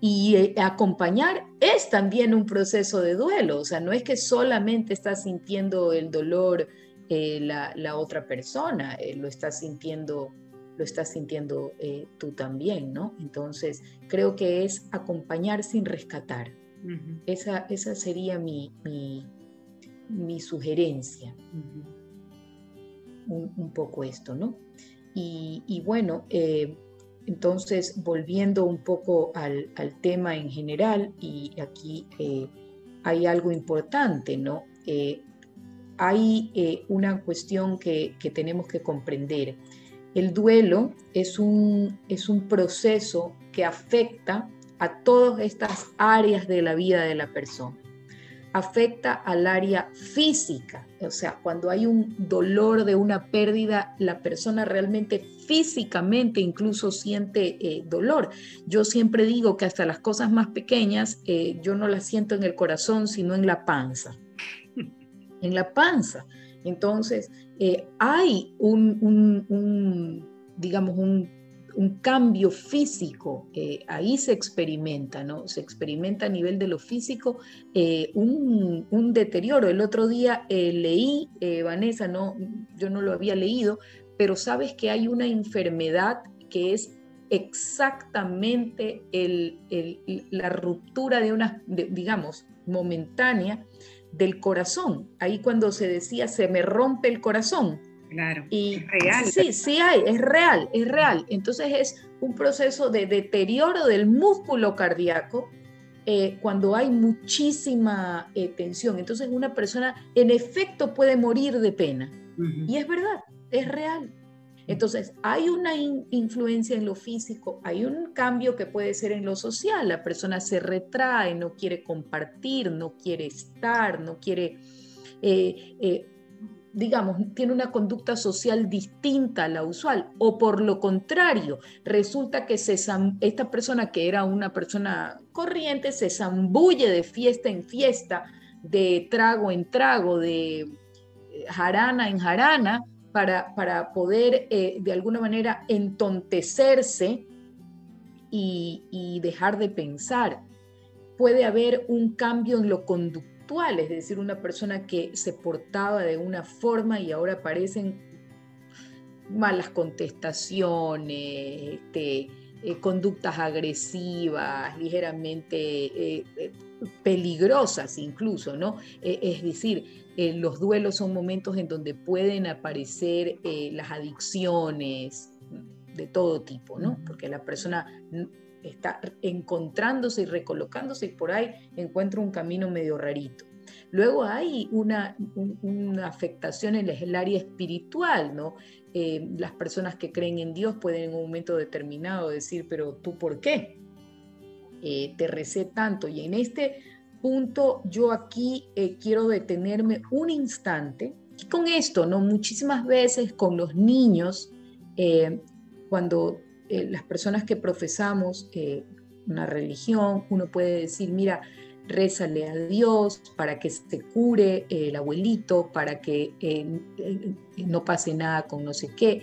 B: Y eh, acompañar es también un proceso de duelo, o sea, no es que solamente estás sintiendo el dolor eh, la, otra persona, eh, lo estás sintiendo, lo estás sintiendo tú también, ¿no? Entonces, creo que es acompañar sin rescatar. esa, esa sería mi, mi, sugerencia. un, poco esto, ¿no? Y, y bueno, entonces, volviendo un poco al, tema en general, y aquí eh, hay algo importante, ¿no? Eh, hay eh, una cuestión que, tenemos que comprender. El duelo es un, es un proceso que afecta a todas estas áreas de la vida de la persona afecta al área física, o sea, cuando hay un dolor de una pérdida, la persona realmente físicamente incluso siente eh, dolor. Yo siempre digo que hasta las cosas más pequeñas eh, yo no las siento en el corazón, sino en la panza. En la panza. Entonces, eh, hay un digamos, un cambio físico, eh, ahí se experimenta, ¿no? Se experimenta a nivel de lo físico eh, un, deterioro. El otro día leí, Vanessa, no, yo no lo había leído, pero sabes que hay una enfermedad que es exactamente la ruptura de una, digamos, momentánea del corazón. Ahí cuando se decía se me rompe el corazón.
A: Claro.
B: Y es real. Sí, sí hay, es real, es real. Entonces es un proceso de deterioro del músculo cardíaco eh, cuando hay muchísima eh, tensión. Entonces una persona en efecto puede morir de pena. Y es verdad, es real. Entonces, hay una influencia en lo físico, hay un cambio que puede ser en lo social. La persona se retrae, no quiere compartir, no quiere estar, no quiere, eh, eh, digamos, tiene una conducta social distinta a la usual. O por lo contrario, resulta que esta persona que era una persona corriente se zambulle de fiesta en fiesta, de trago en trago, de jarana en jarana para, poder eh, de alguna manera entontecerse y, dejar de pensar. Puede haber un cambio en lo conductual, es decir, una persona que se portaba de una forma y ahora aparecen malas contestaciones, este, eh, conductas agresivas, ligeramente eh, peligrosas incluso, ¿no? es decir, eh, los duelos son momentos en donde pueden aparecer eh, las adicciones de todo tipo, ¿no? Porque la persona está encontrándose y recolocándose y por ahí encuentra un camino medio rarito. Luego hay una, afectación en el área espiritual, ¿no? Eh, las personas que creen en Dios pueden en un momento determinado decir, pero tú por qué? te recé tanto. Y en este punto yo aquí eh, quiero detenerme un instante. Y con esto, ¿no? Muchísimas veces con los niños, eh, cuando eh, las personas que profesamos una religión, uno puede decir, mira, rézale a Dios para que se cure el abuelito, para que no pase nada con no sé qué.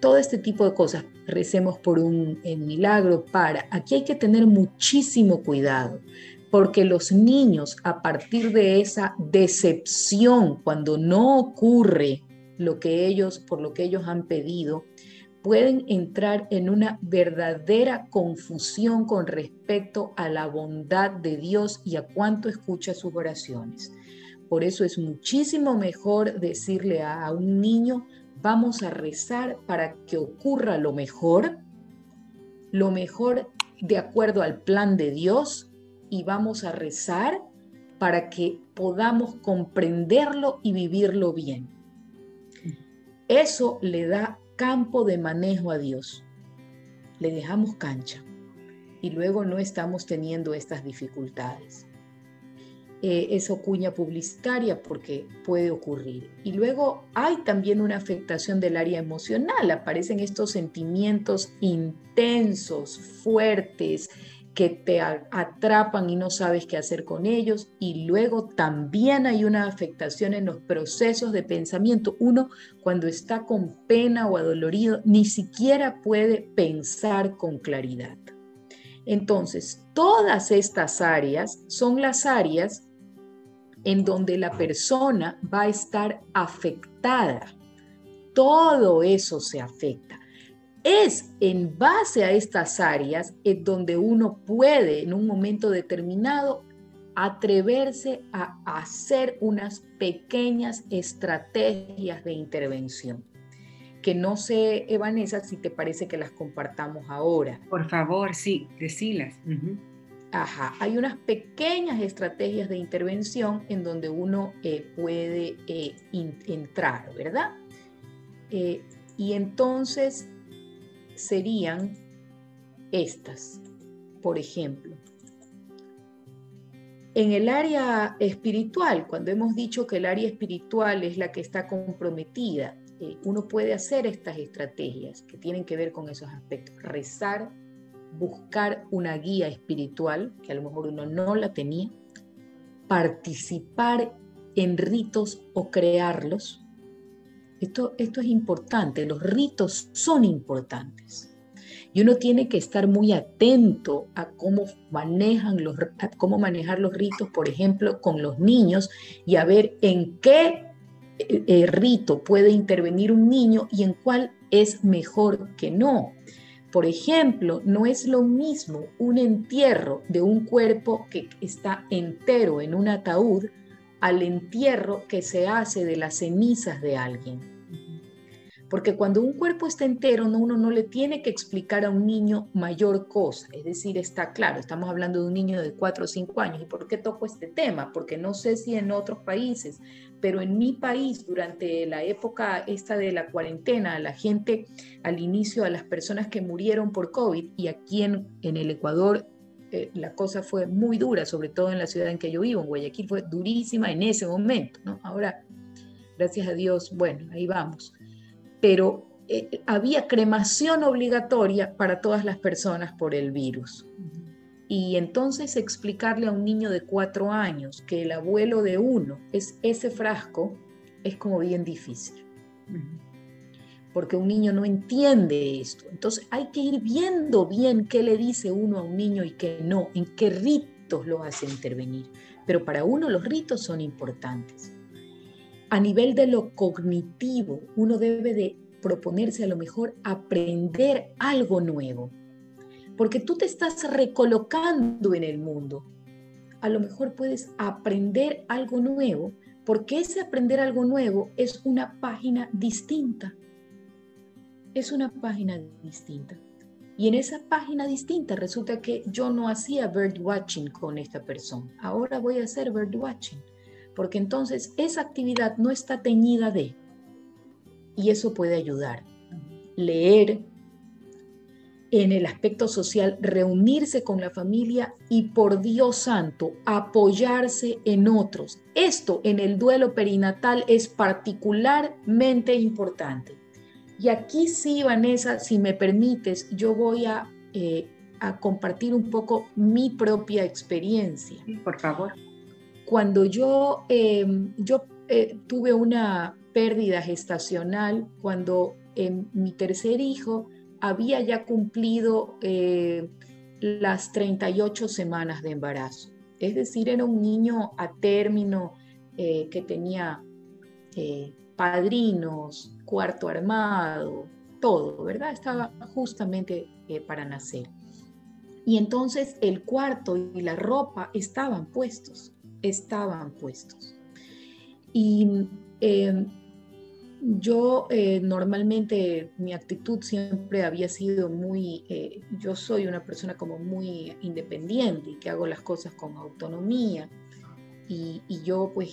B: todo este tipo de cosas, recemos por un milagro para. Aquí hay que tener muchísimo cuidado, porque los niños a partir de esa decepción, cuando no ocurre lo que ellos, por lo que ellos han pedido, pueden entrar en una verdadera confusión con respecto a la bondad de Dios y a cuánto escucha sus oraciones. Por eso es muchísimo mejor decirle a, a un niño, vamos a rezar para que ocurra lo mejor, lo mejor de acuerdo al plan de Dios y vamos a rezar para que podamos comprenderlo y vivirlo bien. Eso le da campo de manejo a Dios. Le dejamos cancha y luego no estamos teniendo estas dificultades. Eh, eso cuña publicitaria porque puede ocurrir. Y luego hay también una afectación del área emocional, aparecen estos sentimientos intensos, fuertes, que te atrapan y no sabes qué hacer con ellos. Y luego también hay una afectación en los procesos de pensamiento. Uno cuando está con pena o adolorido ni siquiera puede pensar con claridad. Entonces, todas estas áreas son las áreas en donde la persona va a estar afectada. Todo eso se afecta. Es en base a estas áreas en donde uno puede en un momento determinado atreverse a hacer unas pequeñas estrategias de intervención. Que no sé, Evanesa, si te parece que las compartamos ahora.
A: Por favor, sí, decilas.
B: Ajá, hay unas pequeñas estrategias de intervención en donde uno eh, puede eh, entrar, ¿verdad? Eh, y entonces serían estas, por ejemplo. En el área espiritual, cuando hemos dicho que el área espiritual es la que está comprometida, uno puede hacer estas estrategias que tienen que ver con esos aspectos. Rezar, buscar una guía espiritual, que a lo mejor uno no la tenía, participar en ritos o crearlos, esto, es importante, los ritos son importantes. Y uno tiene que estar muy atento a cómo, manejan los, cómo manejar los ritos, por ejemplo, con los niños y a ver en qué eh, eh, rito puede intervenir un niño y en cuál es mejor que no. Por ejemplo, no es lo mismo un entierro de un cuerpo que está entero en un ataúd al entierro que se hace de las cenizas de alguien. Porque cuando un cuerpo está entero, uno no le tiene que explicar a un niño mayor cosa. Es decir, está claro, estamos hablando de un niño de 4 o 5 años. ¿Y por qué toco este tema? Porque no sé si en otros países, pero en mi país, durante la época esta de la cuarentena, la gente al inicio, a las personas que murieron por COVID, y aquí en, en el Ecuador eh, la cosa fue muy dura, sobre todo en la ciudad en que yo vivo, en Guayaquil fue durísima en ese momento, ¿no? Ahora, gracias a Dios, bueno, ahí vamos pero eh, había cremación obligatoria para todas las personas por el virus. Y entonces explicarle a un niño de cuatro años que el abuelo de uno es ese frasco es como bien difícil. Porque un niño no entiende esto. Entonces hay que ir viendo bien qué le dice uno a un niño y qué no, en qué ritos lo hace intervenir. Pero para uno los ritos son importantes a nivel de lo cognitivo, uno debe de proponerse a lo mejor aprender algo nuevo, porque tú te estás recolocando en el mundo. A lo mejor puedes aprender algo nuevo, porque ese aprender algo nuevo es una página distinta. Es una página distinta. Y en esa página distinta resulta que yo no hacía bird watching con esta persona. Ahora voy a hacer bird watching porque entonces esa actividad no está teñida de, y eso puede ayudar. Leer en el aspecto social, reunirse con la familia y por Dios santo, apoyarse en otros. Esto en el duelo perinatal es particularmente importante. Y aquí sí, Vanessa, si me permites, yo voy a, eh, a compartir un poco mi propia experiencia.
A: Por favor
B: cuando yo, em, yo eh, tuve una pérdida gestacional, cuando en mi tercer hijo había ya cumplido eh, las 38 semanas de embarazo. Es decir, era un niño a término eh, que tenía padrinos, cuarto armado, todo, ¿verdad? Estaba justamente para nacer. Y entonces el cuarto y la ropa estaban puestos estaban puestos. Y em, yo eh, normalmente mi actitud siempre había sido muy, eh, yo soy una persona como muy independiente y que hago las cosas con autonomía y, yo pues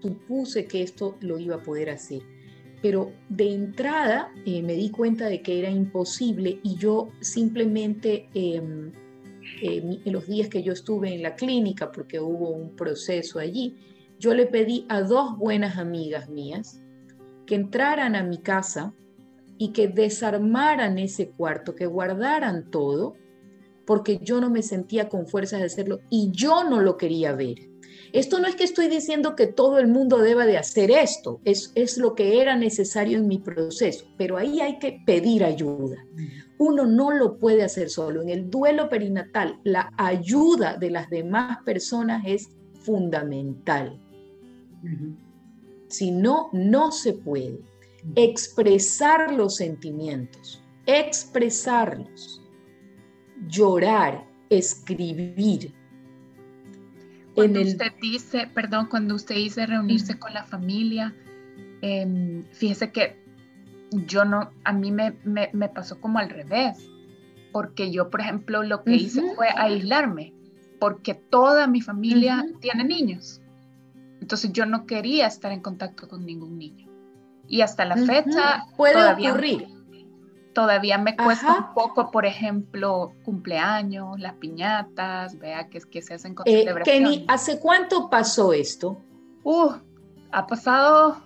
B: supuse que esto lo iba a poder hacer. Pero de entrada eh, me di cuenta de que era imposible y yo simplemente en los días que yo estuve en la clínica, porque hubo un proceso allí, yo le pedí a dos buenas amigas mías que entraran a mi casa y que desarmaran ese cuarto, que guardaran todo, porque yo no me sentía con fuerzas de hacerlo y yo no lo quería ver. Esto no es que estoy diciendo que todo el mundo deba de hacer esto, es, es lo que era necesario en mi proceso, pero ahí hay que pedir ayuda. Uno no lo puede hacer solo. En el duelo perinatal, la ayuda de las demás personas es fundamental. Si no, no se puede. Expresar los sentimientos, expresarlos, llorar, escribir,
C: cuando usted dice, perdón, cuando usted dice reunirse con la familia, em, fíjese que yo no, a mí me, me, pasó como al revés, porque yo, por ejemplo, lo que hice fue aislarme, porque toda mi familia tiene niños. Entonces yo no quería estar en contacto con ningún niño. Y hasta la fecha...
B: Puede ocurrir
C: Todavía me cuesta un poco, por ejemplo, cumpleaños, las piñatas, vea que, que se hacen con
B: eh, Kenny, ¿hace cuánto pasó esto?
C: Uh, ha pasado,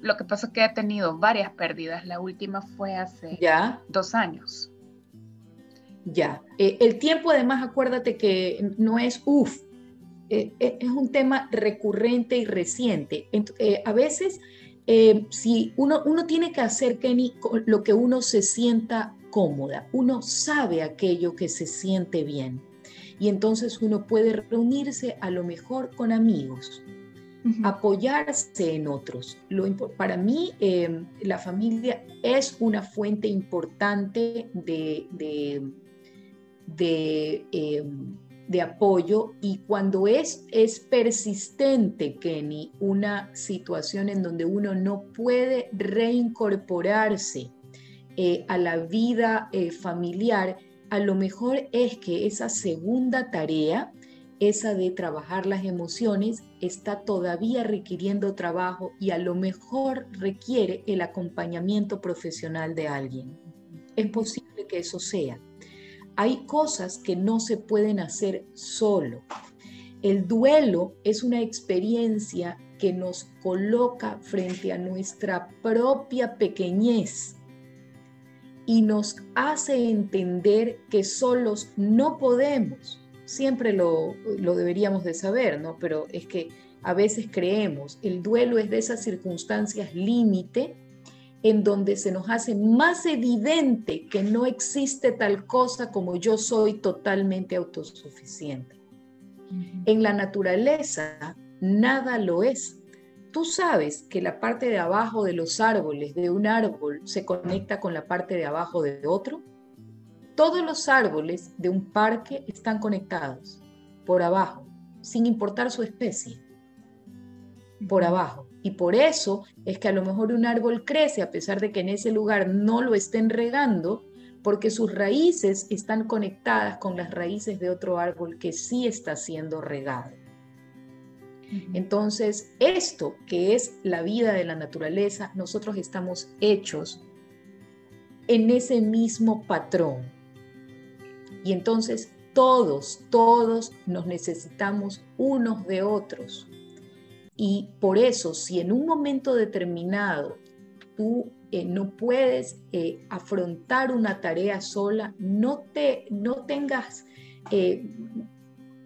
C: lo que pasa es que he tenido varias pérdidas. La última fue hace ¿Ya? dos años.
B: Ya. Eh, el tiempo, además, acuérdate que no es uff, eh, eh, es un tema recurrente y reciente. a veces eh, si uno, uno tiene que hacer, Kenny, lo que uno se sienta cómoda, uno sabe aquello que se siente bien. Y entonces uno puede reunirse a lo mejor con amigos apoyarse en otros. para mí, em, la familia es una fuente importante de, de, em, de, apoyo y cuando es, es persistente, Kenny, una situación en donde uno no puede reincorporarse eh, a la vida eh, familiar, a lo mejor es que esa segunda tarea esa de trabajar las emociones está todavía requiriendo trabajo y a lo mejor requiere el acompañamiento profesional de alguien. Es posible que eso sea. Hay cosas que no se pueden hacer solo. El duelo es una experiencia que nos coloca frente a nuestra propia pequeñez y nos hace entender que solos no podemos siempre lo, deberíamos de saber, ¿no? Pero es que a veces creemos, el duelo es de esas circunstancias límite en donde se nos hace más evidente que no existe tal cosa como yo soy totalmente autosuficiente. En la naturaleza nada lo es. Tú sabes que la parte de abajo de los árboles de un árbol se conecta con la parte de abajo de otro. Todos los árboles de un parque están conectados por abajo, sin importar su especie, por abajo. Y por eso es que a lo mejor un árbol crece a pesar de que en ese lugar no lo estén regando, porque sus raíces están conectadas con las raíces de otro árbol que sí está siendo regado. Entonces, esto que es la vida de la naturaleza, nosotros estamos hechos en ese mismo patrón. Y entonces todos, todos nos necesitamos unos de otros. Y por eso, si en un momento determinado tú eh, no puedes eh, afrontar una tarea sola, no, te, no tengas, eh,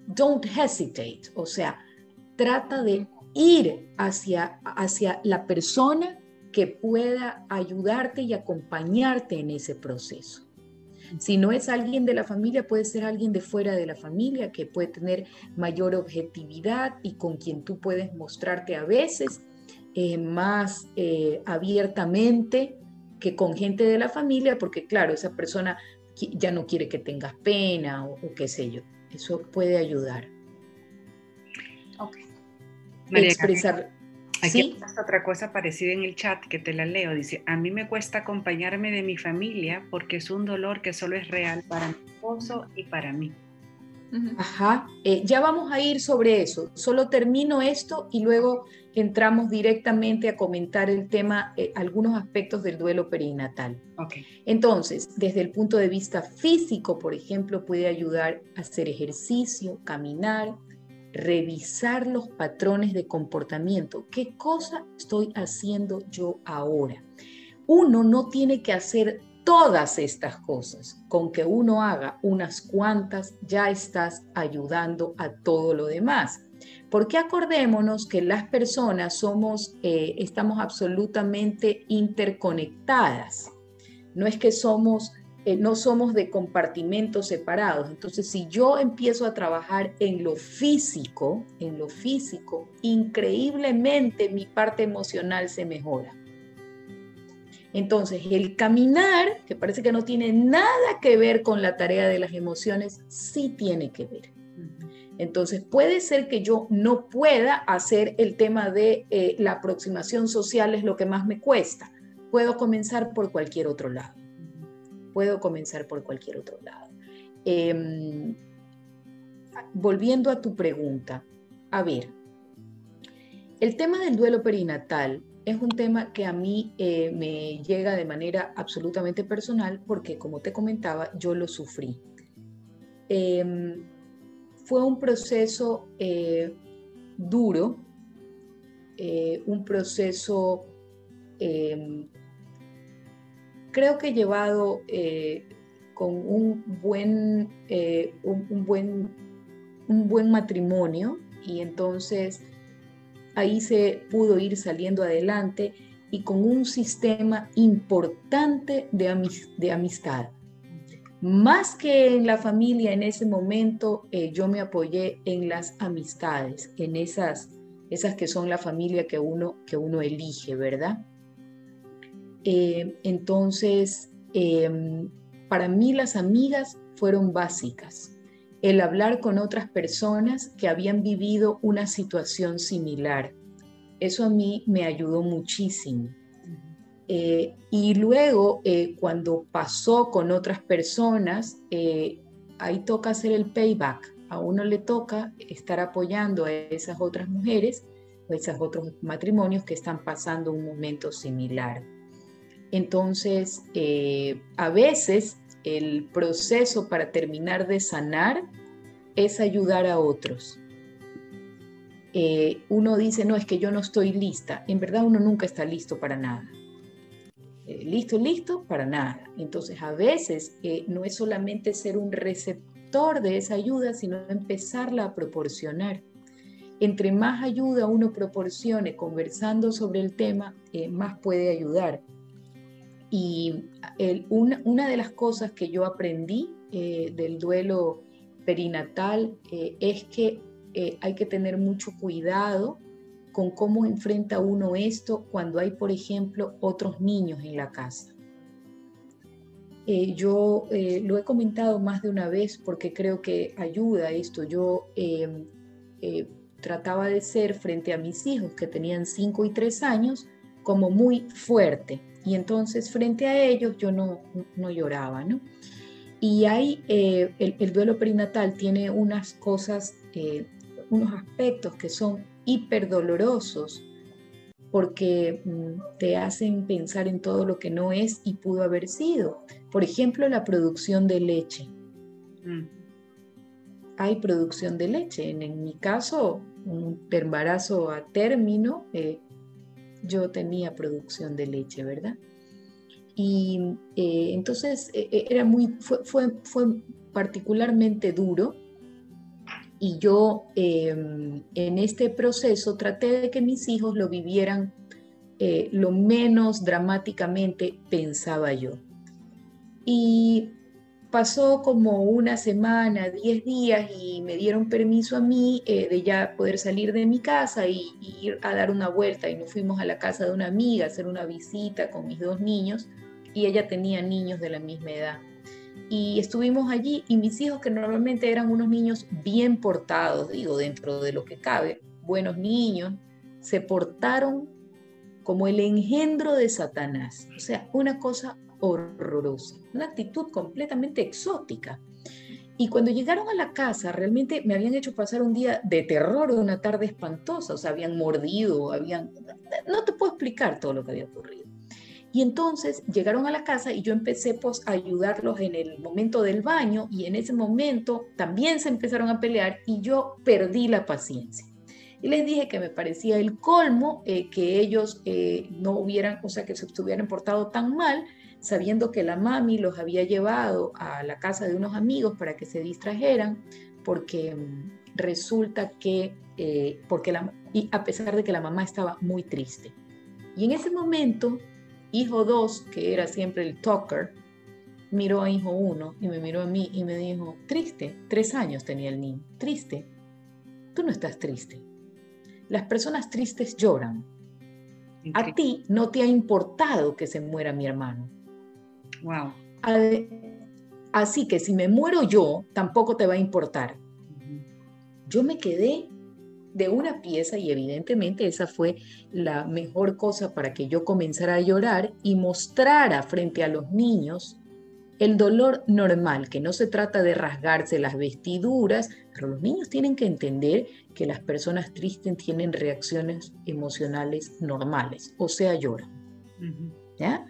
B: don't hesitate, o sea, trata de ir hacia, hacia la persona que pueda ayudarte y acompañarte en ese proceso. Si no es alguien de la familia, puede ser alguien de fuera de la familia que puede tener mayor objetividad y con quien tú puedes mostrarte a veces eh, más eh, abiertamente que con gente de la familia, porque claro, esa persona ya no quiere que tengas pena o, qué sé yo. Eso puede ayudar.
A: Ok. Expresar. Aquí otra cosa parecida en el chat que te la leo. Dice, a mí me cuesta acompañarme de mi familia porque es un dolor que solo es real para mi esposo y para mí.
B: Ajá, eh, ya vamos a ir sobre eso. Solo termino esto y luego entramos directamente a comentar el tema, eh, algunos aspectos del duelo perinatal. Okay. Entonces, desde el punto de vista físico, por ejemplo, puede ayudar a hacer ejercicio, caminar, revisar los patrones de comportamiento. ¿Qué cosa estoy haciendo yo ahora? Uno no tiene que hacer todas estas cosas. Con que uno haga unas cuantas, ya estás ayudando a todo lo demás. Porque acordémonos que las personas somos, eh, estamos absolutamente interconectadas. No es que somos eh, no somos de compartimentos separados. Entonces, si yo empiezo a trabajar en lo físico, en lo físico, increíblemente mi parte emocional se mejora. Entonces, el caminar, que parece que no tiene nada que ver con la tarea de las emociones, sí tiene que ver. Entonces, puede ser que yo no pueda hacer el tema de eh, la aproximación social, es lo que más me cuesta. Puedo comenzar por cualquier otro lado puedo comenzar por cualquier otro lado. Em, volviendo a tu pregunta, a ver, el tema del duelo perinatal es un tema que a mí eh, me llega de manera absolutamente personal porque, como te comentaba, yo lo sufrí. Em, fue un proceso eh, duro, eh, un proceso em, creo que llevado eh, con un buen, eh, un, buen, un buen matrimonio y entonces ahí se pudo ir saliendo adelante y con un sistema importante de, amistad. Más que en la familia en ese momento, eh, yo me apoyé en las amistades, en esas esas que son la familia que uno, que uno elige, ¿verdad? Eh, entonces, em, para mí las amigas fueron básicas. El hablar con otras personas que habían vivido una situación similar. Eso a mí me ayudó muchísimo. Eh, y luego, eh, cuando pasó con otras personas, ahí toca hacer el payback. A uno le toca estar apoyando a esas otras mujeres o esos otros matrimonios que están pasando un momento similar. Entonces, eh, a veces el proceso para terminar de sanar es ayudar a otros. Eh, uno dice, no, es que yo no estoy lista. En verdad uno nunca está listo para nada. Eh, listo, listo, para nada. Entonces, a veces no es solamente ser un receptor de esa ayuda, sino empezarla a proporcionar. Entre más ayuda uno proporcione conversando sobre el tema, más puede ayudar. Y una, de las cosas que yo aprendí eh, del duelo perinatal eh, es que eh, hay que tener mucho cuidado con cómo enfrenta uno esto cuando hay, por ejemplo, otros niños en la casa. yo lo he comentado más de una vez porque creo que ayuda esto. Yo trataba de ser frente a mis hijos que tenían 5 y 3 años como muy fuerte y entonces frente a ellos yo no, no lloraba, ¿no? Y ahí eh, el, duelo perinatal tiene unas cosas, eh, unos aspectos que son hiper dolorosos porque mm, te hacen pensar en todo lo que no es y pudo haber sido. Por ejemplo, la producción de leche. Mm. Hay producción de leche. En, mi caso, un embarazo a término, eh, yo tenía producción de leche, ¿verdad? Y eh, entonces eh, eh, era muy, fue, fue, particularmente duro y yo em, en este proceso traté de que mis hijos lo vivieran lo menos dramáticamente, pensaba yo. Y pasó como una semana, diez días y me dieron permiso a mí eh, de ya poder salir de mi casa y, ir a dar una vuelta y nos fuimos a la casa de una amiga a hacer una visita con mis dos niños y ella tenía niños de la misma edad. Y estuvimos allí y mis hijos que normalmente eran unos niños bien portados, digo, dentro de lo que cabe, buenos niños, se portaron como el engendro de Satanás. O sea, una cosa horrorosa, una actitud completamente exótica. Y cuando llegaron a la casa, realmente me habían hecho pasar un día de terror, una tarde espantosa, o sea, habían mordido, habían... No te puedo explicar todo lo que había ocurrido. Y entonces llegaron a la casa y yo empecé pues, a ayudarlos en el momento del baño y en ese momento también se empezaron a pelear y yo perdí la paciencia. Y les dije que me parecía el colmo eh, que ellos eh, no hubieran, o sea, que se estuvieran portado tan mal sabiendo que la mami los había llevado a la casa de unos amigos para que se distrajeran, porque mm, resulta que, eh, porque la, y a pesar de que la mamá estaba muy triste. Y en ese momento, hijo 2, que era siempre el talker, miró a hijo 1 y me miró a mí y me dijo, triste, tres años tenía el niño, triste, tú no estás triste. Las personas tristes lloran. A ti no te ha importado que se muera mi hermano.
A: Wow.
B: Así que si me muero yo, tampoco te va a importar. Yo me quedé de una pieza y evidentemente esa fue la mejor cosa para que yo comenzara a llorar y mostrara frente a los niños el dolor normal, que no se trata de rasgarse las vestiduras, pero los niños tienen que entender que las personas tristes tienen reacciones emocionales normales, o sea, lloran. ¿Ya?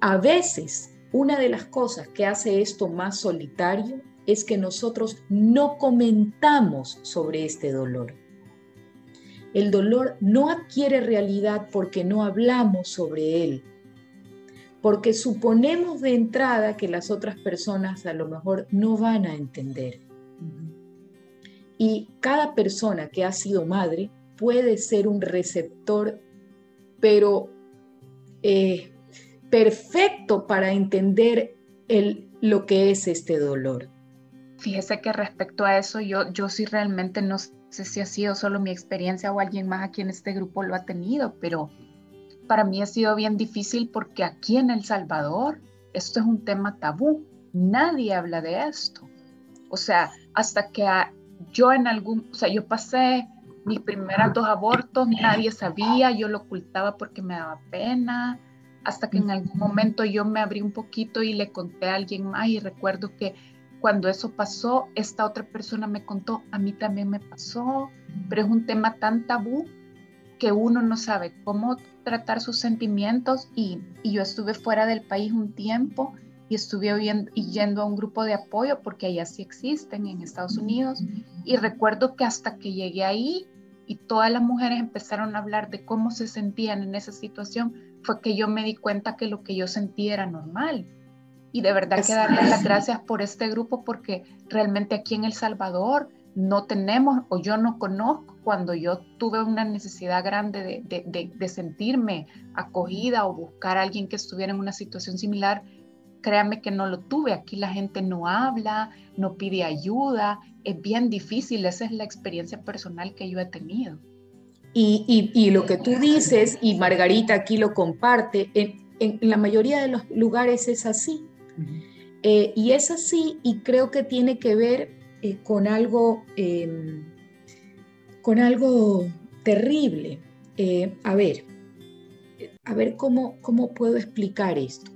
B: A veces, una de las cosas que hace esto más solitario es que nosotros no comentamos sobre este dolor. El dolor no adquiere realidad porque no hablamos sobre él, porque suponemos de entrada que las otras personas a lo mejor no van a entender. Y cada persona que ha sido madre puede ser un receptor, pero eh, perfecto para entender el, lo que es este dolor.
C: Fíjese que respecto a eso, yo, yo sí realmente no sé si ha sido solo mi experiencia o alguien más aquí en este grupo lo ha tenido, pero para mí ha sido bien difícil porque aquí en El Salvador esto es un tema tabú. Nadie habla de esto. O sea, hasta que yo en algún, o sea, yo pasé mis primeros dos abortos, nadie sabía, yo lo ocultaba porque me daba pena, hasta que en algún momento yo me abrí un poquito y le conté a alguien más y recuerdo que cuando eso pasó, esta otra persona me contó, a mí también me pasó, pero es un tema tan tabú que uno no sabe cómo tratar sus sentimientos y, yo estuve fuera del país un tiempo y estuve yendo a un grupo de apoyo porque allá sí existen en Estados Unidos y recuerdo que hasta que llegué ahí y todas las mujeres empezaron a hablar de cómo se sentían en esa situación, fue que yo me di cuenta que lo que yo sentía era normal. Y de verdad que darle las gracias por este grupo porque realmente aquí en El Salvador no tenemos o yo no conozco cuando yo tuve una necesidad grande de, sentirme acogida o buscar a alguien que estuviera en una situación similar, créanme que no lo tuve. Aquí la gente no habla, no pide ayuda, es bien difícil, esa es la experiencia personal que yo he tenido.
B: Y, lo que tú dices, y Margarita aquí lo comparte, en, la mayoría de los lugares es así. Eh, y es así y creo que tiene que ver eh, con algo em, con algo terrible. Eh, a ver, a ver cómo, cómo puedo explicar esto.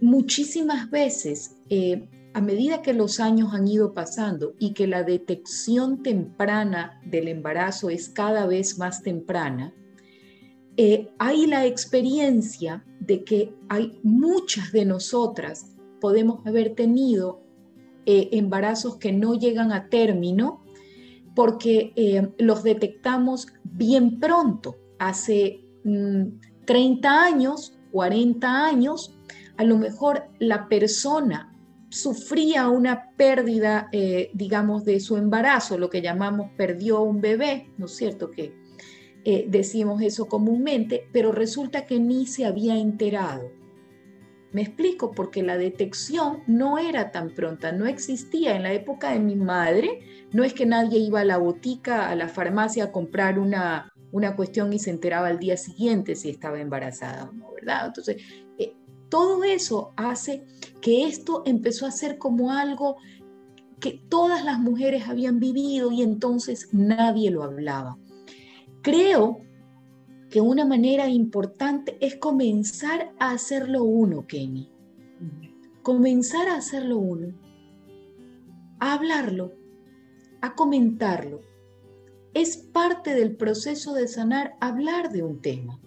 B: Muchísimas veces, eh, a medida que los años han ido pasando y que la detección temprana del embarazo es cada vez más temprana, eh, hay la experiencia de que hay muchas de nosotras podemos haber tenido embarazos que no llegan a término porque eh, los detectamos bien pronto, hace 30 mm, años, 40 años, a lo mejor la persona sufría una pérdida, eh, digamos, de su embarazo, lo que llamamos perdió un bebé, ¿no es cierto? Que eh, decimos eso comúnmente, pero resulta que ni se había enterado. Me explico, porque la detección no era tan pronta, no existía. En la época de mi madre, no es que nadie iba a la botica, a la farmacia a comprar una, una cuestión y se enteraba al día siguiente si estaba embarazada o no, ¿verdad? Entonces, eh, todo eso hace que esto empezó a ser como algo que todas las mujeres habían vivido y entonces nadie lo hablaba. Creo que una manera importante es comenzar a hacerlo uno, Kenny. Comenzar a hacerlo uno. A hablarlo, a comentarlo. Es parte del proceso de sanar hablar de un tema.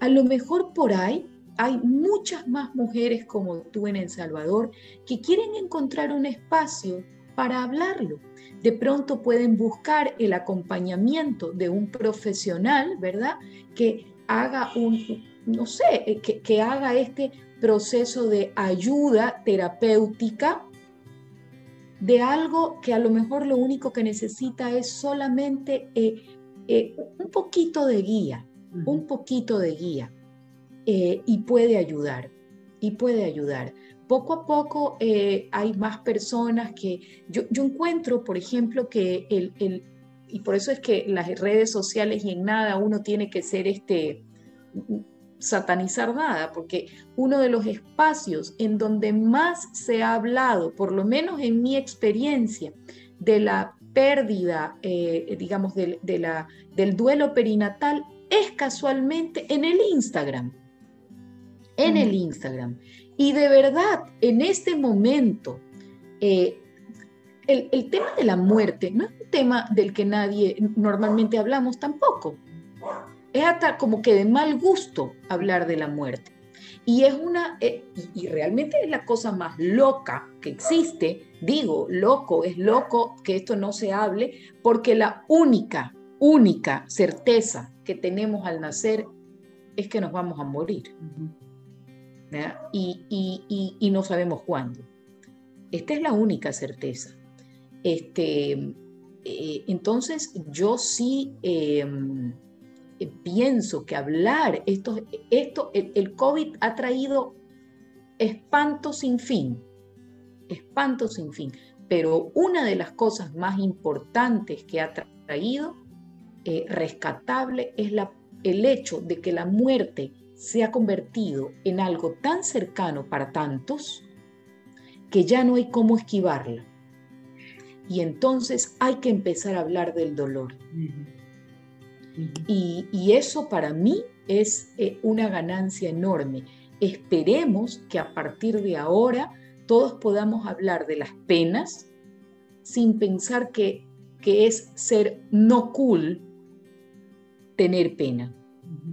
B: A lo mejor por ahí hay muchas más mujeres como tú en El Salvador que quieren encontrar un espacio para hablarlo. De pronto pueden buscar el acompañamiento de un profesional, ¿verdad? Que haga un, no sé, que, haga este proceso de ayuda terapéutica de algo que a lo mejor lo único que necesita es solamente eh, eh, un poquito de guía, un poquito de guía, y puede ayudar, y puede ayudar poco a poco eh, hay más personas que yo, encuentro, por ejemplo, que el, y por eso es que las redes sociales y en nada uno tiene que ser este satanizar nada, porque uno de los espacios en donde más se ha hablado, por lo menos en mi experiencia, de la pérdida, eh, digamos, del duelo perinatal, es casualmente en el Instagram. En el Instagram. Y de verdad, en este momento, eh, el, tema de la muerte no es un tema del que nadie normalmente hablamos tampoco. Es hasta como que de mal gusto hablar de la muerte. Y es una, eh, y, realmente es la cosa más loca que existe. Digo, loco, es loco que esto no se hable, porque la única, única certeza que tenemos al nacer es que nos vamos a morir y, no sabemos cuándo. Esta es la única certeza. Este, eh, entonces, yo sí em, pienso que hablar, esto, esto el, el, COVID ha traído espanto sin fin, espanto sin fin. pero una de las cosas más importantes que ha traído eh, rescatable es la, el hecho de que la muerte se ha convertido en algo tan cercano para tantos que ya no hay cómo esquivarla. Y entonces hay que empezar a hablar del dolor. y, eso para mí es eh, una ganancia enorme. Esperemos que a partir de ahora todos podamos hablar de las penas sin pensar que, que es ser no cool tener pena.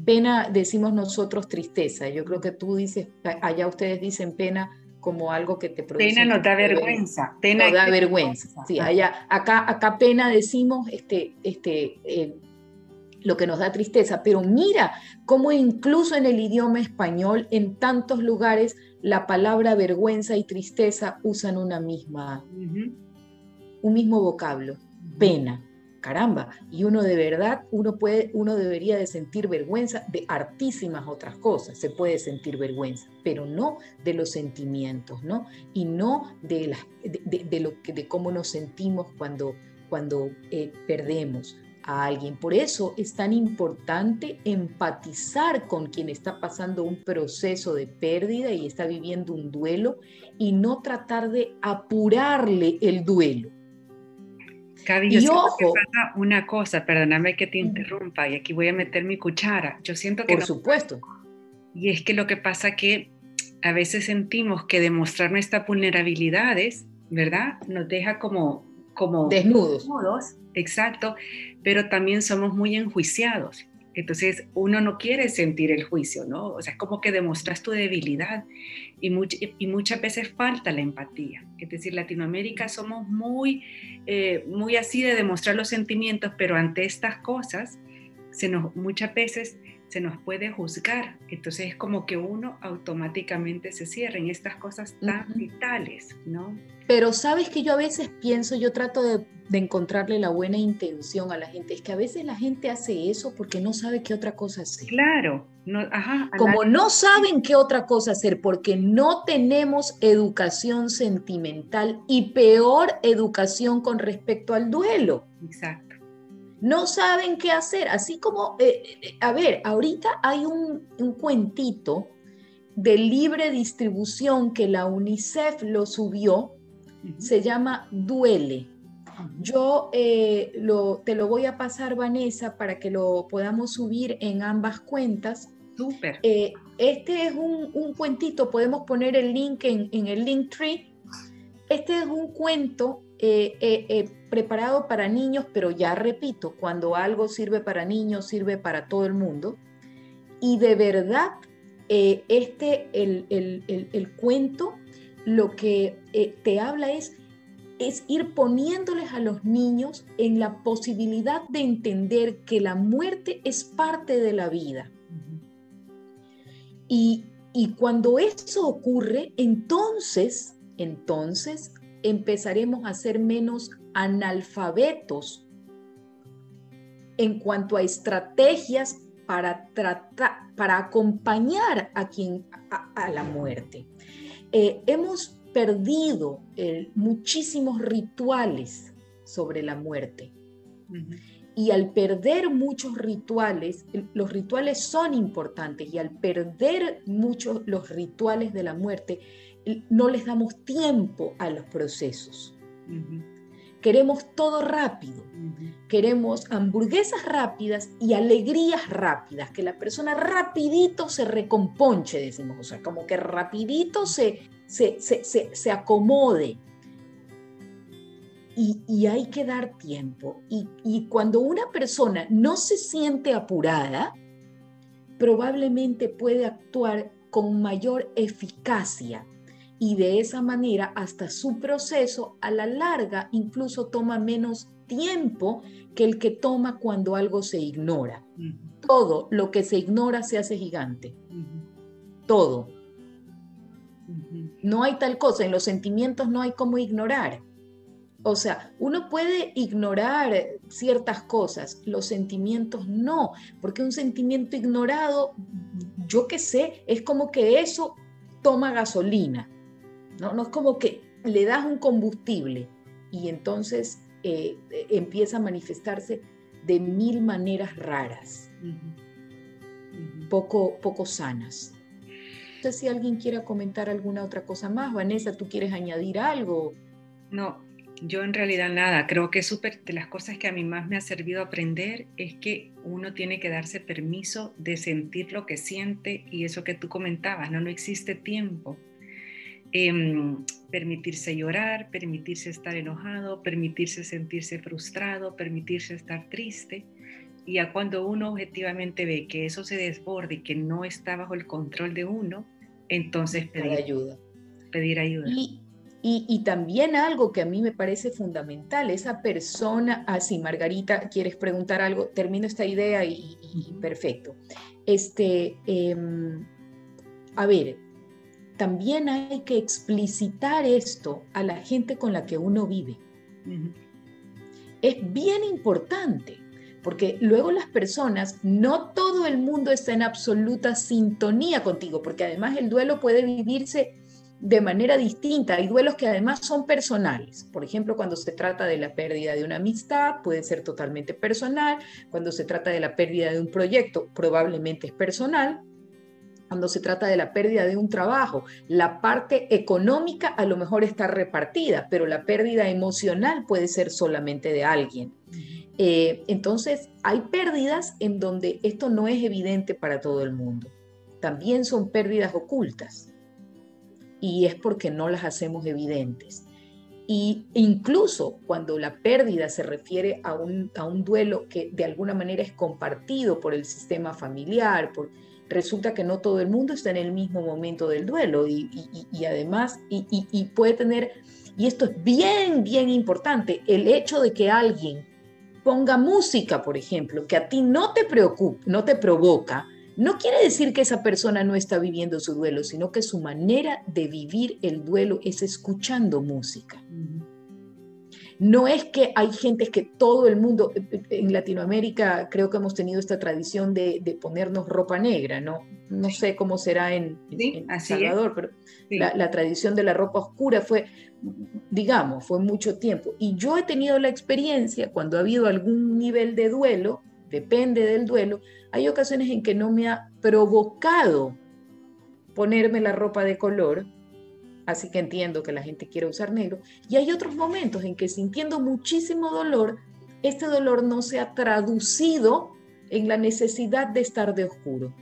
B: Pena decimos nosotros tristeza. Yo creo que tú dices, allá ustedes dicen pena como algo que te produce.
A: Pena no da vergüenza.
B: Pena no da vergüenza. Sí, allá, acá, acá pena decimos este, este, eh, lo que nos da tristeza. Pero mira cómo incluso en el idioma español, en tantos lugares, la palabra vergüenza y tristeza usan una misma, un mismo vocablo, pena caramba, y uno de verdad, uno puede, uno debería de sentir vergüenza de hartísimas otras cosas, se puede sentir vergüenza, pero no de los sentimientos, ¿no? Y no de, la, de, lo que, de cómo nos sentimos cuando, cuando eh, perdemos a alguien. Por eso es tan importante empatizar con quien está pasando un proceso de pérdida y está viviendo un duelo y no tratar de apurarle el duelo
A: Gaby, yo siento que pasa una cosa, perdóname que te interrumpa, y aquí voy a meter mi cuchara. Yo siento que...
B: Por supuesto.
A: Y es que lo que pasa que a veces sentimos que demostrar nuestras vulnerabilidades, ¿verdad? Nos deja como... como
B: desnudos.
A: desnudos. Exacto, pero también somos muy enjuiciados. Entonces uno no quiere sentir el juicio, ¿no? O sea, es como que demostras tu debilidad y, y muchas veces falta la empatía. Es decir, Latinoamérica somos muy, eh, muy así de demostrar los sentimientos, pero ante estas cosas, se nos, muchas veces se nos puede juzgar. Entonces es como que uno automáticamente se cierra en estas cosas tan vitales, ¿no?
B: Pero sabes que yo a veces pienso, yo trato de, encontrarle la buena intención a la gente, es que a veces la gente hace eso porque no sabe qué otra cosa hacer.
A: Claro,
B: no, ajá, como no saben qué otra cosa hacer porque no tenemos educación sentimental y peor educación con respecto al duelo.
A: Exacto.
B: No saben qué hacer, así como, eh, eh, a ver, ahorita hay un, un cuentito de libre distribución que la UNICEF lo subió se llama Duele. Yo eh, lo, te lo voy a pasar, Vanessa, para que lo podamos subir en ambas cuentas.
A: Súper.
B: Eh, este es un, cuentito, podemos poner el link en, el link tree. Este es un cuento eh, preparado para niños, pero ya repito, cuando algo sirve para niños, sirve para todo el mundo. Y de verdad, este, el, el cuento lo que eh, te habla es, es ir poniéndoles a los niños en la posibilidad de entender que la muerte es parte de la vida. Y, y cuando eso ocurre, entonces, entonces empezaremos a ser menos analfabetos en cuanto a estrategias para tratar, para acompañar a quien a la muerte. Eh, hemos perdido eh, muchísimos rituales sobre la muerte. Y al perder muchos rituales, los rituales son importantes y al perder muchos los rituales de la muerte, no les damos tiempo a los procesos. Queremos todo rápido. Queremos hamburguesas rápidas y alegrías rápidas, que la persona rapidito se recomponche, decimos, o sea, como que rapidito se, se, acomode. Y, hay que dar tiempo. Y, y cuando una persona no se siente apurada, probablemente puede actuar con mayor eficacia y de esa manera hasta su proceso a la larga incluso toma menos tiempo que el que toma cuando algo se ignora. Todo lo que se ignora se hace gigante. Todo. No hay tal cosa, en los sentimientos no hay como ignorar. O sea, uno puede ignorar ciertas cosas, los sentimientos no, porque un sentimiento ignorado, yo qué sé, es como que eso toma gasolina. ¿no? no es como que le das un combustible y entonces eh, empieza a manifestarse de mil maneras raras, poco, poco sanas. Sé si alguien quiera comentar alguna otra cosa más. Vanessa, ¿tú quieres añadir algo?
A: No, yo en realidad nada, creo que súper de las cosas que a mí más me ha servido aprender es que uno tiene que darse permiso de sentir lo que siente y eso que tú comentabas, no, no existe tiempo. Em, permitirse llorar, permitirse estar enojado, permitirse sentirse frustrado, permitirse estar triste. Y ya cuando uno objetivamente ve que eso se desborde y que no está bajo el control de uno, entonces pedir ayuda. Pedir ayuda.
B: Y, también algo que a mí me parece fundamental, esa persona, así ah, Margarita, quieres preguntar algo, termino esta idea y, perfecto. Este, em, a ver, también hay que explicitar esto a la gente con la que uno vive. Es bien importante, porque luego las personas, no todo el mundo está en absoluta sintonía contigo, porque además el duelo puede vivirse de manera distinta. Hay duelos que además son personales. Por ejemplo, cuando se trata de la pérdida de una amistad, puede ser totalmente personal. Cuando se trata de la pérdida de un proyecto, probablemente es personal. Cuando se trata de la pérdida de un trabajo, la parte económica a lo mejor está repartida, pero la pérdida emocional puede ser solamente de alguien. Eh, entonces, hay pérdidas en donde esto no es evidente para todo el mundo. También son pérdidas ocultas y es porque no las hacemos evidentes. Y incluso cuando la pérdida se refiere a un, a un duelo que de alguna manera es compartido por el sistema familiar, resulta que no todo el mundo está en el mismo momento del duelo y, además, y, puede tener, y esto es bien, bien importante, el hecho de que alguien ponga música, por ejemplo, que a ti no te preocupa, no te provoca, no quiere decir que esa persona no está viviendo su duelo, sino que su manera de vivir el duelo es escuchando música. No es que hay gente que todo el mundo, eh, eh, en Latinoamérica creo que hemos tenido esta tradición de, ponernos ropa negra, ¿no? No sé cómo será en, Salvador, pero la, la, tradición de la ropa oscura fue, digamos, fue mucho tiempo. Y yo he tenido la experiencia cuando ha habido algún nivel de duelo, depende del duelo, hay ocasiones en que no me ha provocado ponerme la ropa de color, así que entiendo que la gente quiere usar negro, y hay otros momentos en que sintiendo muchísimo dolor, este dolor no se ha traducido en la necesidad de estar de oscuro.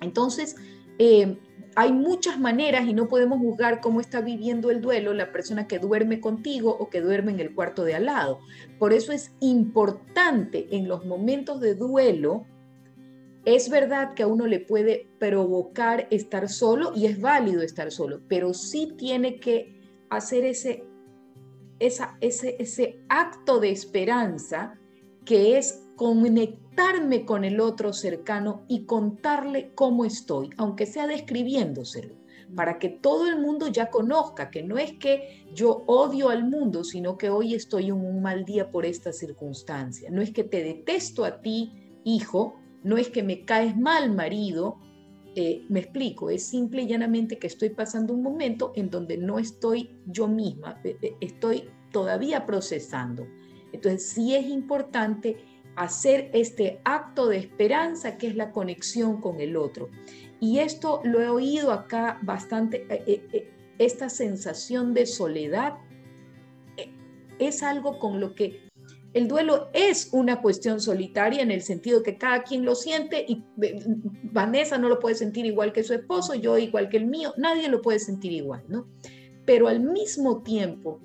B: Entonces, eh, hay muchas maneras y no podemos juzgar cómo está viviendo el duelo la persona que duerme contigo o que duerme en el cuarto de al lado. Por eso es importante en los momentos de duelo, es verdad que a uno le puede provocar estar solo y es válido estar solo, pero sí tiene que hacer ese, ese, ese acto de esperanza que es conectarme con el otro cercano y contarle cómo estoy, aunque sea describiéndoselo, para que todo el mundo ya conozca que no es que yo odio al mundo, sino que hoy estoy en un mal día por esta circunstancia. No es que te detesto a ti, hijo, no es que me caes mal, marido, eh, me explico, es simple y llanamente que estoy pasando un momento en donde no estoy yo misma, eh, eh, estoy todavía procesando. Entonces sí es importante hacer este acto de esperanza que es la conexión con el otro. Y esto lo he oído acá bastante, eh, eh, eh, esta sensación de soledad es algo con lo que el duelo es una cuestión solitaria en el sentido que cada quien lo siente y Vanessa no lo puede sentir igual que su esposo, yo igual que el mío, nadie lo puede sentir igual, ¿no? Pero al mismo tiempo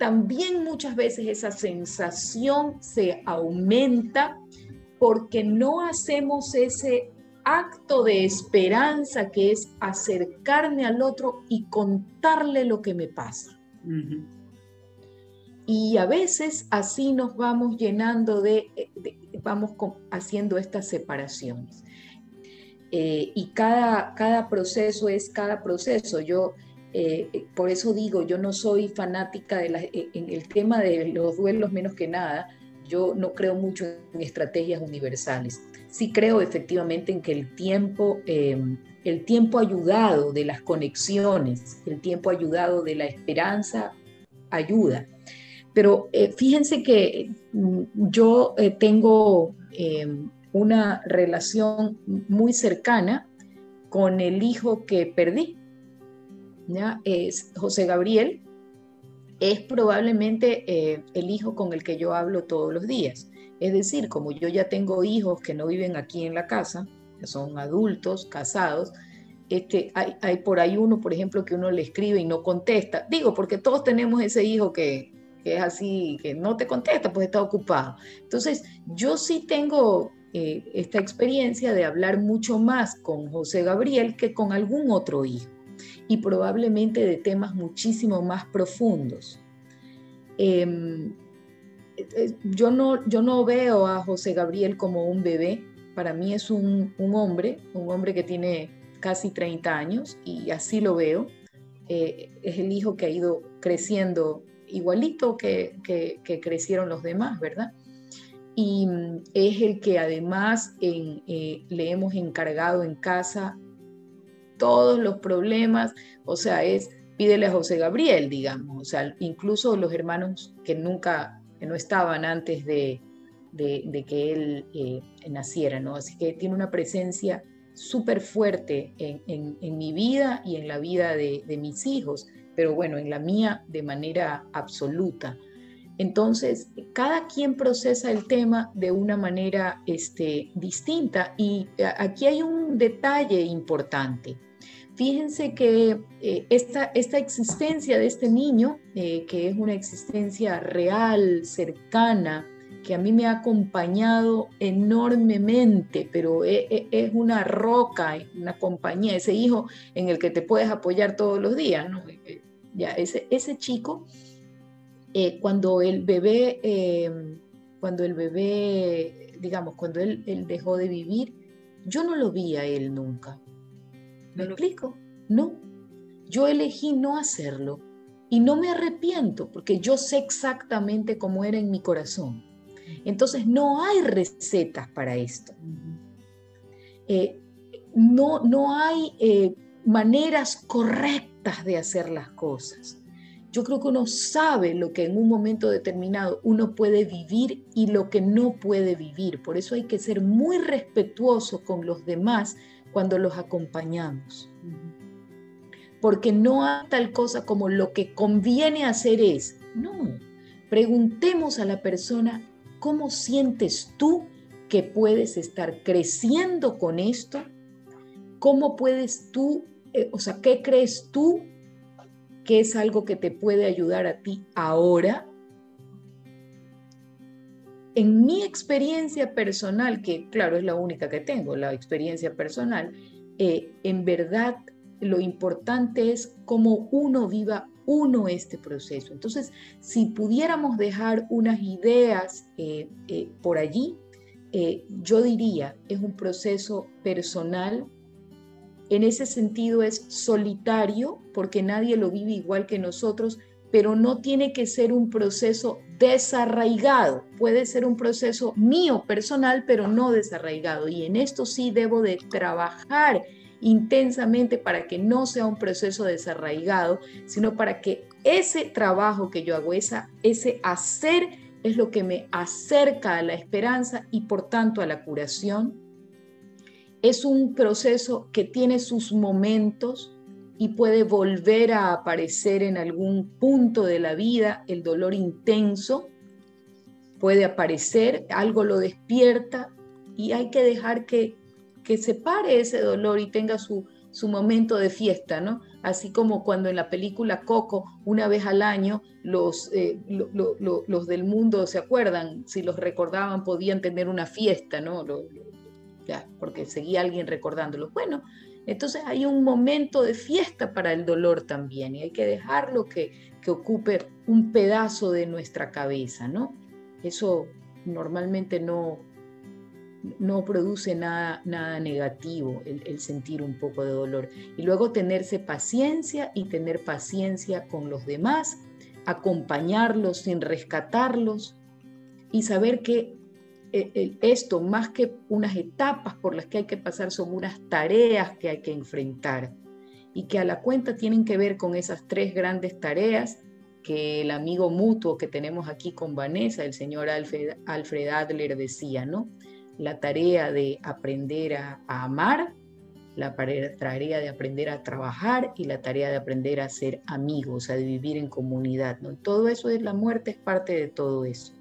B: también muchas veces esa sensación se aumenta porque no hacemos ese acto de esperanza que es acercarme al otro y contarle lo que me pasa. Y a veces así nos vamos llenando de, vamos haciendo estas separaciones. Eh, y cada, cada proceso es cada proceso. Yo eh, eh, por eso digo, yo no soy fanática de eh, en el tema de los duelos menos que nada, yo no creo mucho en estrategias universales. Sí creo efectivamente en que el tiempo, el tiempo ayudado de las conexiones, el tiempo ayudado de la esperanza, ayuda. Pero fíjense que mm, yo tengo una relación muy cercana con el hijo que perdí. Es José Gabriel, es probablemente el hijo con el que yo hablo todos los días. Es decir, como yo ya tengo hijos que no viven aquí en la casa, que son adultos, casados, este, hay, por ahí uno, por ejemplo, que uno le escribe y no contesta. Digo, porque todos tenemos ese hijo que, es así, que no te contesta, pues está ocupado. Entonces, yo sí tengo eh, esta experiencia de hablar mucho más con José Gabriel que con algún otro hijo y probablemente de temas muchísimo más profundos. Em, eh, yo no, yo no veo a José Gabriel como un bebé, para mí es un, hombre, un hombre que tiene casi 30 años y así lo veo. Eh, es el hijo que ha ido creciendo igualito que, crecieron los demás, ¿verdad? Y mm, es el que además eh, le hemos encargado en casa todos los problemas, o sea, es pídele a José Gabriel, digamos, o sea, incluso los hermanos que nunca que no estaban antes de, que él eh, naciera, ¿no? Así que tiene una presencia súper fuerte en, mi vida y en la vida de, mis hijos, pero bueno, en la mía de manera absoluta. Entonces, cada quien procesa el tema de una manera este, distinta y aquí hay un detalle importante. Fíjense que eh, esta, esta, existencia de este niño, eh, que es una existencia real, cercana, que a mí me ha acompañado enormemente, pero e, e, es, una roca, una compañía, ese hijo en el que te puedes apoyar todos los días, ¿no? Eh, ya, ese, ese chico, cuando el bebé, em, cuando el bebé, digamos, cuando él, él dejó de vivir, yo no lo vi a él nunca. ¿Me explico? No. Yo elegí no hacerlo y no me arrepiento porque yo sé exactamente cómo era en mi corazón. Entonces no hay recetas para esto. Eh, no, no hay eh, maneras correctas de hacer las cosas. Yo creo que uno sabe lo que en un momento determinado uno puede vivir y lo que no puede vivir. Por eso hay que ser muy respetuoso con los demás cuando los acompañamos. Porque no hay tal cosa como lo que conviene hacer es, no, preguntemos a la persona, ¿cómo sientes tú que puedes estar creciendo con esto? ¿Cómo puedes tú, eh, o sea, qué crees tú que es algo que te puede ayudar a ti ahora en mi experiencia personal, que claro es la única que tengo, la experiencia personal, eh, en verdad lo importante es cómo uno viva uno este proceso. Entonces, si pudiéramos dejar unas ideas eh, eh, por allí, yo diría, es un proceso personal, en ese sentido es solitario, porque nadie lo vive igual que nosotros, pero no tiene que ser un proceso desarraigado. Puede ser un proceso mío personal, pero no desarraigado. Y en esto sí debo de trabajar intensamente para que no sea un proceso desarraigado, sino para que ese trabajo que yo hago, esa, ese hacer, es lo que me acerca a la esperanza y por tanto a la curación. Es un proceso que tiene sus momentos, y puede volver a aparecer en algún punto de la vida el dolor intenso, puede aparecer, algo lo despierta y hay que dejar que, que se pare ese dolor y tenga su, su momento de fiesta, ¿no? Así como cuando en la película Coco, una vez al año, los, eh, los del mundo, ¿se acuerdan? Si los recordaban, podían tener una fiesta, ¿no? ya, porque seguía alguien recordándolos. Bueno, entonces hay un momento de fiesta para el dolor también y hay que dejarlo que, que ocupe un pedazo de nuestra cabeza, ¿no? Eso normalmente no, no produce nada, nada negativo el, el, sentir un poco de dolor. Y luego tenerse paciencia y tener paciencia con los demás, acompañarlos sin rescatarlos y saber que esto, más que unas etapas por las que hay que pasar, son unas tareas que hay que enfrentar y que a la cuenta tienen que ver con esas tres grandes tareas que el amigo mutuo que tenemos aquí con Vanessa, el señor Alfred, Adler, decía, ¿no? La tarea de aprender a, amar, la tarea de aprender a trabajar y la tarea de aprender a ser amigos, a vivir en comunidad, ¿no? Todo eso es la muerte, es parte de todo eso.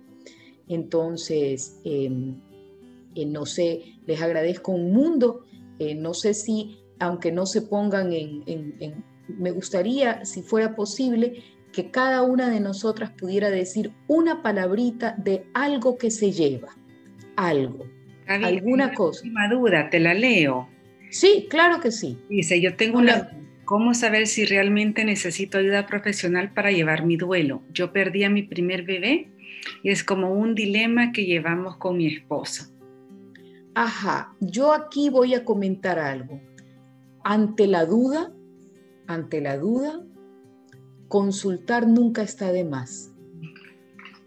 B: Entonces, em, eh, no sé, les agradezco un mundo, eh, no sé si, aunque no se pongan en, en, me gustaría, si fuera posible, que cada una de nosotras pudiera decir una palabrita de algo que se lleva, algo, alguna cosa.
A: Última duda, te la leo.
B: Sí, claro que sí.
A: Dice, yo tengo una... ¿Cómo saber si realmente necesito ayuda profesional para llevar mi duelo? Yo perdí a mi primer bebé y es como un dilema que llevamos con mi esposo.
B: Ajá, yo aquí voy a comentar algo. Ante la duda, ante la duda, consultar nunca está de más.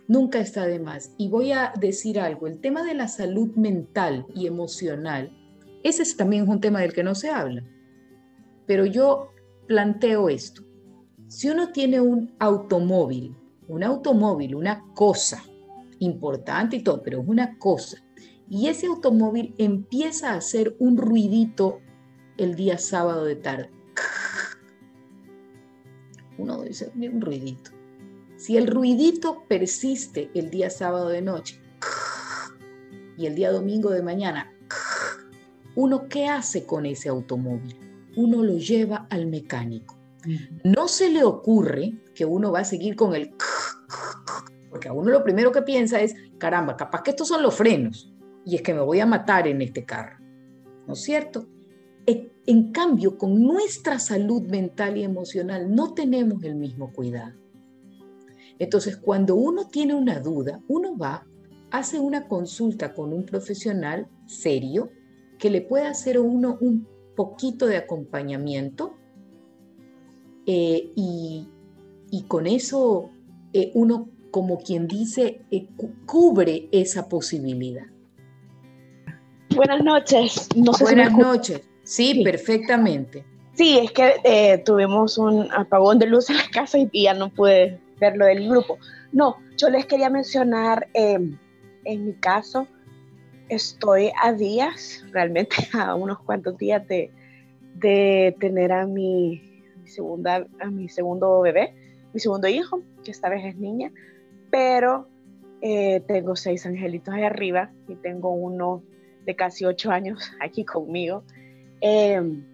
B: Nunca está de más. Y voy a decir algo, el tema de la salud mental y emocional, ese es también un tema del que no se habla. Pero yo planteo esto. Si uno tiene un automóvil, un automóvil, una cosa importante y todo, pero es una cosa, y ese automóvil empieza a hacer un ruidito el día sábado de tarde, uno dice, un ruidito. Si el ruidito persiste el día sábado de noche y el día domingo de mañana, uno qué hace con ese automóvil? Uno lo lleva al mecánico. No se le ocurre que uno va a seguir con el porque a uno lo primero que piensa es, caramba, capaz que estos son los frenos y es que me voy a matar en este carro. ¿No es cierto? En cambio, con nuestra salud mental y emocional no tenemos el mismo cuidado. Entonces, cuando uno tiene una duda, uno va, hace una consulta con un profesional serio que le pueda hacer a uno un poquito de acompañamiento eh, y, con eso eh, uno, como quien dice, eh, cubre esa posibilidad.
D: Buenas noches.
B: Buenas noches. Sí, perfectamente.
D: Sí, es que eh, tuvimos un apagón de luz en la casa y, ya no pude ver lo del grupo. No, yo les quería mencionar, em, en mi caso, estoy a días, realmente a unos cuantos días de, tener a mi, segunda, a mi segundo bebé, mi segundo hijo, que esta vez es niña, pero eh, tengo seis angelitos ahí arriba y tengo uno de casi ocho años aquí conmigo. Em,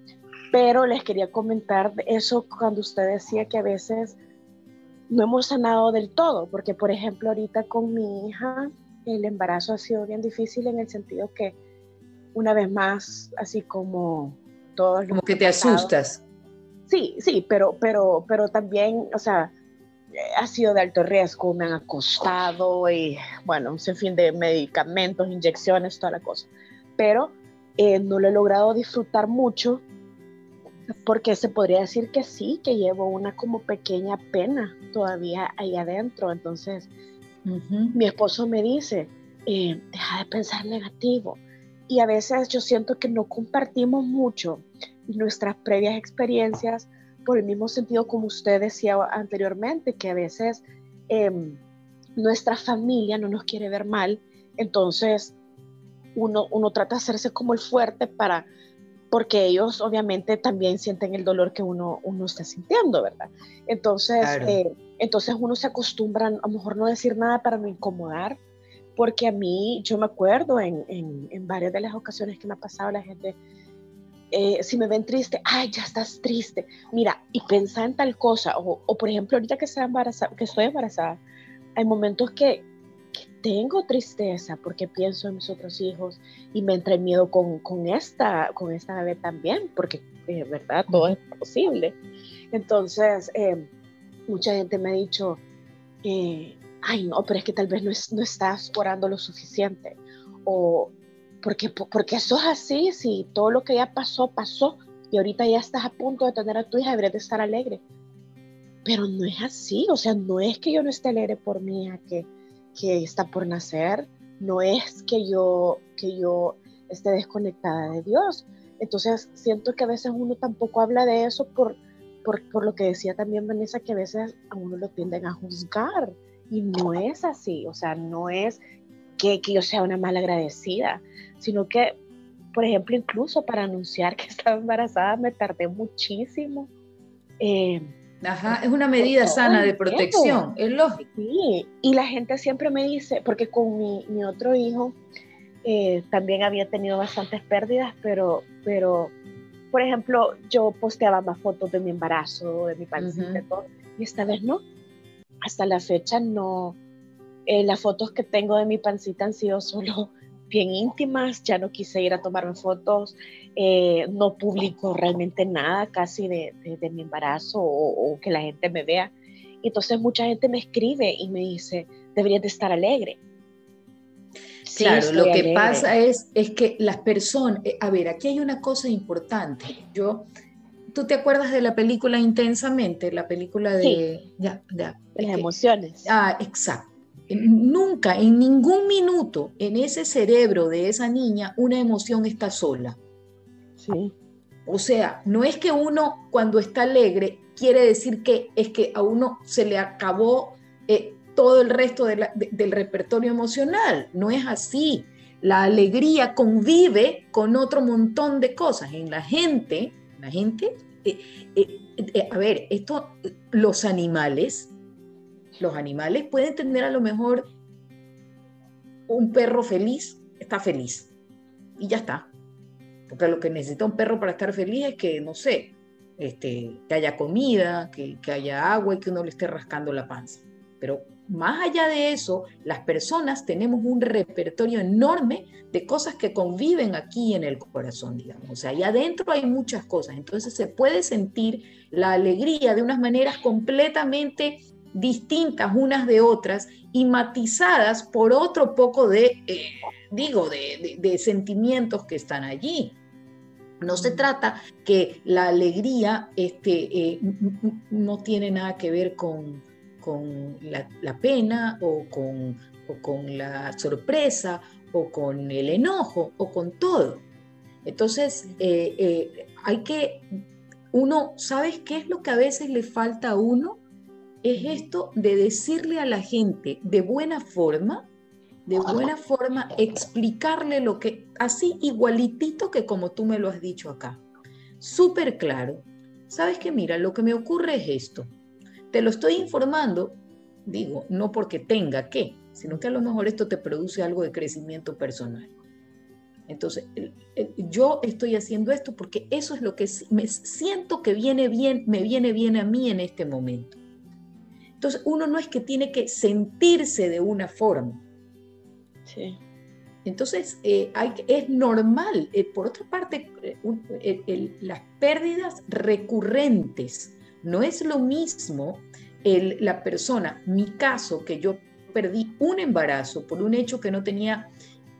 D: pero les quería comentar eso cuando usted decía que a veces no hemos sanado del todo, porque por ejemplo ahorita con mi hija el embarazo ha sido bien difícil en el sentido que una vez más, así como todos...
B: Como que te asustas.
D: Sí, sí, pero, pero, pero también, o sea, ha sido de alto riesgo, me han acostado y bueno, un sinfín de medicamentos, inyecciones, toda la cosa. Pero eh, no lo he logrado disfrutar mucho porque se podría decir que sí, que llevo una como pequeña pena todavía ahí adentro. Entonces, mi esposo me dice, eh, deja de pensar negativo. Y a veces yo siento que no compartimos mucho nuestras previas experiencias por el mismo sentido como usted decía anteriormente, que a veces em, nuestra familia no nos quiere ver mal. Entonces, uno, trata de hacerse como el fuerte para, porque ellos obviamente también sienten el dolor que uno, uno está sintiendo, ¿verdad? Entonces, eh, entonces uno se acostumbra a lo mejor no decir nada para no incomodar, porque a mí, yo me acuerdo en, en, varias de las ocasiones que me ha pasado la gente, eh, si me ven triste, ay, ya estás triste, mira, y pensar en tal cosa, o, o por ejemplo, ahorita que, embarazada, que estoy embarazada, hay momentos que, tengo tristeza porque pienso en mis otros hijos y me entra miedo con, con, esta, con esta bebé también, porque, de eh, ¿verdad? Todo es posible. Entonces, eh, mucha gente me ha dicho, eh, ay, no, pero es que tal vez no, no estás orando lo suficiente. O, porque, porque eso es así, si todo lo que ya pasó, pasó, y ahorita ya estás a punto de tener a tu hija, deberías de estar alegre. Pero no es así, o sea, no es que yo no esté alegre por mi hija, que que está por nacer, no es que yo, que yo esté desconectada de Dios. Entonces siento que a veces uno tampoco habla de eso por, por, por, lo que decía también Vanessa, que a veces a uno lo tienden a juzgar y no es así, o sea, no es que, que yo sea una mala agradecida, sino que, por ejemplo, incluso para anunciar que estaba embarazada me tardé muchísimo.
B: Eh, Ajá, es una medida sana de protección, es lógico.
D: Sí, y la gente siempre me dice, porque con mi, mi otro hijo eh, también había tenido bastantes pérdidas, pero, pero, por ejemplo, yo posteaba más fotos de mi embarazo, de mi pancita, todo, y esta vez no. Hasta la fecha no. Eh, las fotos que tengo de mi pancita han sido solo bien íntimas, ya no quise ir a tomarme fotos, eh, no publico realmente nada casi de, de, mi embarazo o, que la gente me vea. Entonces mucha gente me escribe y me dice, deberías de estar alegre.
B: claro, lo que pasa es, es que las personas, eh, a ver, aquí hay una cosa importante. Yo, ¿tú te acuerdas de la película Intensamente? La película de...
D: Ya, ya, de las emociones.
B: Ah, exacto nunca, en ningún minuto, en ese cerebro de esa niña, una emoción está sola.
D: Sí.
B: O sea, no es que uno cuando está alegre quiere decir que es que a uno se le acabó eh, todo el resto del repertorio emocional. No es así. La alegría convive con otro montón de cosas. En la gente, la gente, eh, eh, a ver, esto, los animales, los animales pueden tener a lo mejor un perro feliz, está feliz. Y ya está. Porque lo que necesita un perro para estar feliz es que, no sé, este, que haya comida, que, que haya agua y que uno le esté rascando la panza. Pero más allá de eso, las personas tenemos un repertorio enorme de cosas que conviven aquí en el corazón, digamos. O sea, ahí adentro hay muchas cosas. Entonces se puede sentir la alegría de unas maneras completamente distintas unas de otras y matizadas por otro poco de, eh, digo, de, sentimientos que están allí. No se trata que la alegría este, eh, no tiene nada que ver con, con la, pena o con, con la sorpresa o con el enojo o con todo. Entonces, eh, hay que, uno, ¿sabes qué es lo que a veces le falta a uno? Es esto de decirle a la gente de buena forma, de buena forma, explicarle lo que, así igualitito que como tú me lo has dicho acá, súper claro. Sabes que mira, lo que me ocurre es esto. Te lo estoy informando, digo, no porque tenga que, sino que a lo mejor esto te produce algo de crecimiento personal. Entonces, yo estoy haciendo esto porque eso es lo que me siento que viene bien, me viene bien a mí en este momento. Entonces, uno no es que tiene que sentirse de una forma.
D: Sí.
B: Entonces, eh, hay, es normal. Eh, por otra parte, eh, las pérdidas recurrentes no es lo mismo la persona, mi caso, que yo perdí un embarazo por un hecho que no tenía,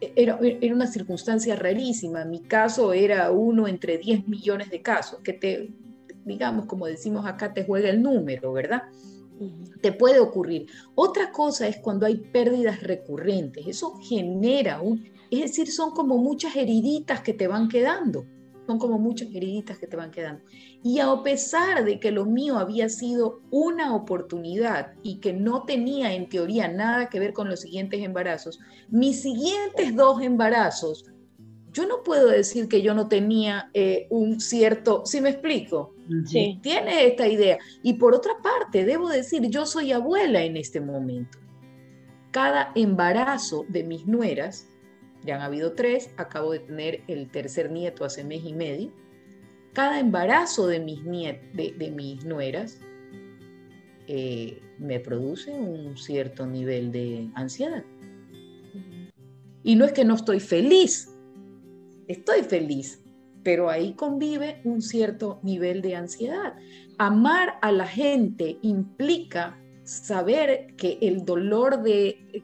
B: era, era, una circunstancia rarísima. Mi caso era uno entre 10 millones de casos, que te, digamos, como decimos acá, te juega el número, ¿verdad? Te puede ocurrir. Otra cosa es cuando hay pérdidas recurrentes. Eso genera un, es decir, son como muchas heriditas que te van quedando. Son como muchas heriditas que te van quedando. Y a pesar de que lo mío había sido una oportunidad y que no tenía en teoría nada que ver con los siguientes embarazos, mis siguientes dos embarazos, yo no puedo decir que yo no tenía eh, un cierto, ¿sí me explico?
D: Sí.
B: Tiene esta idea. Y por otra parte, debo decir, yo soy abuela en este momento. Cada embarazo de mis nueras, ya han habido tres, acabo de tener el tercer nieto hace mes y medio, cada embarazo de mis, de, mis nueras eh, me produce un cierto nivel de ansiedad. Y no es que no estoy feliz, estoy feliz, pero ahí convive un cierto nivel de ansiedad. Amar a la gente implica saber que el dolor de,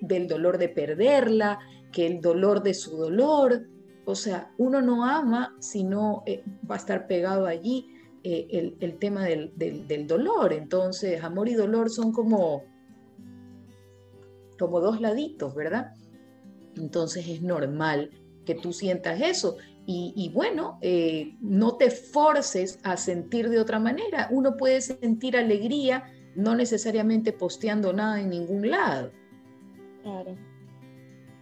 B: del dolor de perderla, que el dolor de su dolor, o sea, uno no ama si no eh, va a estar pegado allí eh, el, tema del, del, dolor. Entonces, amor y dolor son como, como dos laditos, ¿verdad? Entonces es normal que tú sientas eso. Y, bueno, eh, no te forces a sentir de otra manera. Uno puede sentir alegría no necesariamente posteando nada en ningún lado. Claro.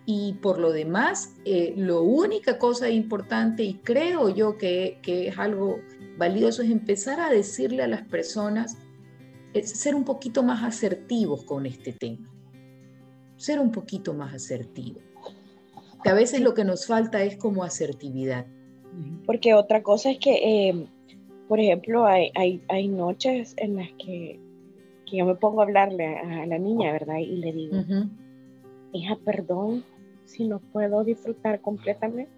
B: Y por lo demás, eh, lo única cosa importante, y creo yo que, que, es algo valioso, es empezar a decirle a las personas, es ser un poquito más asertivos con este tema. Ser un poquito más asertivos que a veces lo que nos falta es como asertividad.
D: Porque otra cosa es que, em, por ejemplo, hay, hay, noches en las que, que, yo me pongo a hablarle a la niña, ¿verdad? Y le digo, hija, perdón si no puedo disfrutar completamente.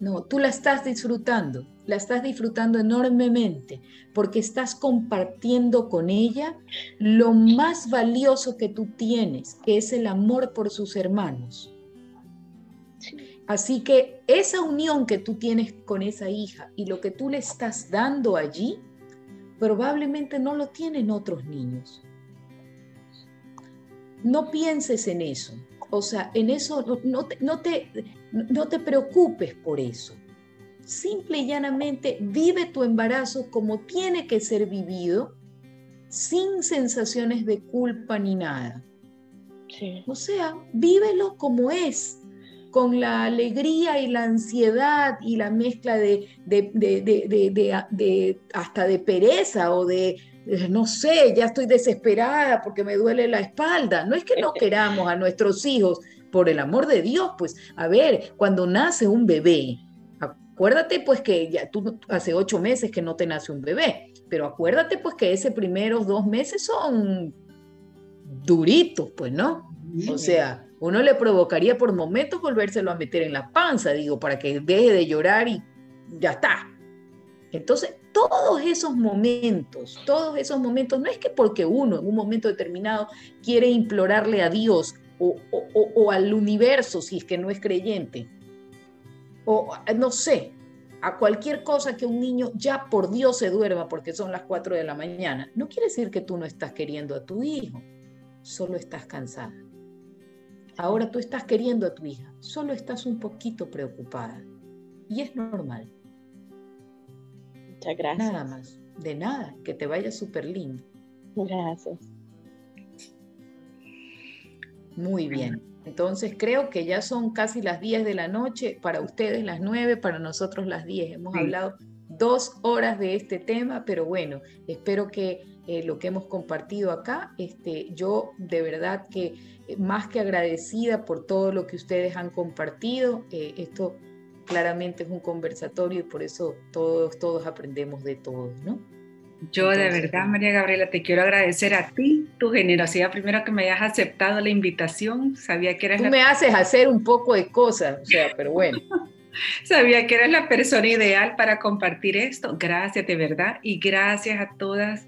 B: No, tú la estás disfrutando, la estás disfrutando enormemente porque estás compartiendo con ella lo más valioso que tú tienes, que es el amor por sus hermanos. Así que esa unión que tú tienes con esa hija y lo que tú le estás dando allí, probablemente no lo tienen otros niños. No pienses en eso. O sea, en eso no te, no te, no te preocupes por eso. Simple y llanamente vive tu embarazo como tiene que ser vivido, sin sensaciones de culpa ni nada. O sea, vívelo como es, con la alegría y la ansiedad y la mezcla de, de, hasta de pereza o de, no sé, ya estoy desesperada porque me duele la espalda. No es que no queramos a nuestros hijos, por el amor de Dios, pues a ver, cuando nace un bebé, acuérdate pues que ya tú hace ocho meses que no te nace un bebé, pero acuérdate pues que ese primeros dos meses son duritos, pues, ¿no? O sea, uno le provocaría por momentos volvérselo a meter en la panza, digo, para que deje de llorar y ya está. Entonces, todos esos momentos, todos esos momentos, no es que porque uno en un momento determinado quiere implorarle a Dios o, al universo, si es que no es creyente, o no sé, a cualquier cosa que un niño ya por Dios se duerma porque son las 4 de la mañana, no quiere decir que tú no estás queriendo a tu hijo, solo estás cansada. Ahora tú estás queriendo a tu hija, solo estás un poquito preocupada. Y es normal.
D: Muchas gracias.
B: Nada más. De nada, que te vaya súper lindo.
D: Gracias.
B: Muy bien. Entonces creo que ya son casi las 10 de la noche, para ustedes las 9, para nosotros las 10. Hemos hablado dos horas de este tema, pero bueno, espero que eh, lo que hemos compartido acá. Este, yo de verdad que eh, más que agradecida por todo lo que ustedes han compartido. Eh, esto claramente es un conversatorio y por eso todos, todos aprendemos de todos, ¿no?
A: Yo de verdad, María Gabriela, te quiero agradecer a ti, tu generosidad, primero que me hayas aceptado la invitación. Sabía que eras...
B: Tú me haces hacer un poco de cosas, o sea, pero bueno.
A: Sabía que eras la persona ideal para compartir esto. Gracias de verdad y gracias a todas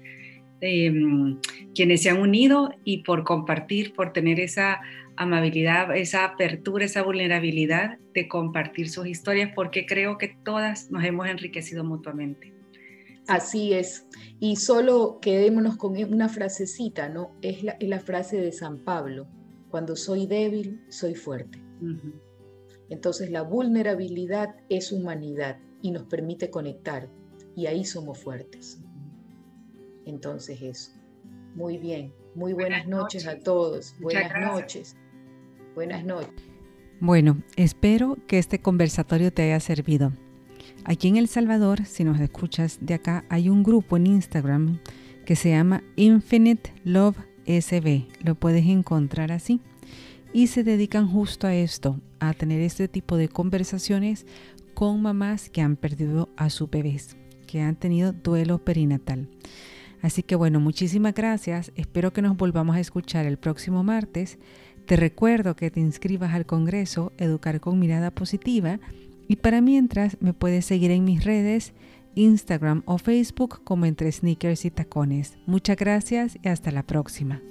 A: Em, quienes se han unido y por compartir, por tener esa amabilidad, esa apertura, esa vulnerabilidad de compartir sus historias, porque creo que todas nos hemos enriquecido mutuamente.
B: Así es. Y solo quedémonos con una frasecita, ¿no? Es la, la frase de San Pablo. Cuando soy débil, soy fuerte. Entonces la vulnerabilidad es humanidad y nos permite conectar. Y ahí somos fuertes. Entonces eso. Muy bien. Muy buenas, noches, a todos. buenas noches. Buenas noches.
A: Bueno, espero que este conversatorio te haya servido. Aquí en El Salvador, si nos escuchas de acá, hay un grupo en Instagram que se llama Infinite Love SB. Lo puedes encontrar así. Y se dedican justo a esto, a tener este tipo de conversaciones con mamás que han perdido a su bebés, que han tenido duelo perinatal. Así que bueno, muchísimas gracias. Espero que nos volvamos a escuchar el próximo martes. Te recuerdo que te inscribas al Congreso Educar con Mirada Positiva y para mientras me puedes seguir en mis redes, Instagram o Facebook como entre sneakers y tacones. Muchas gracias y hasta la próxima.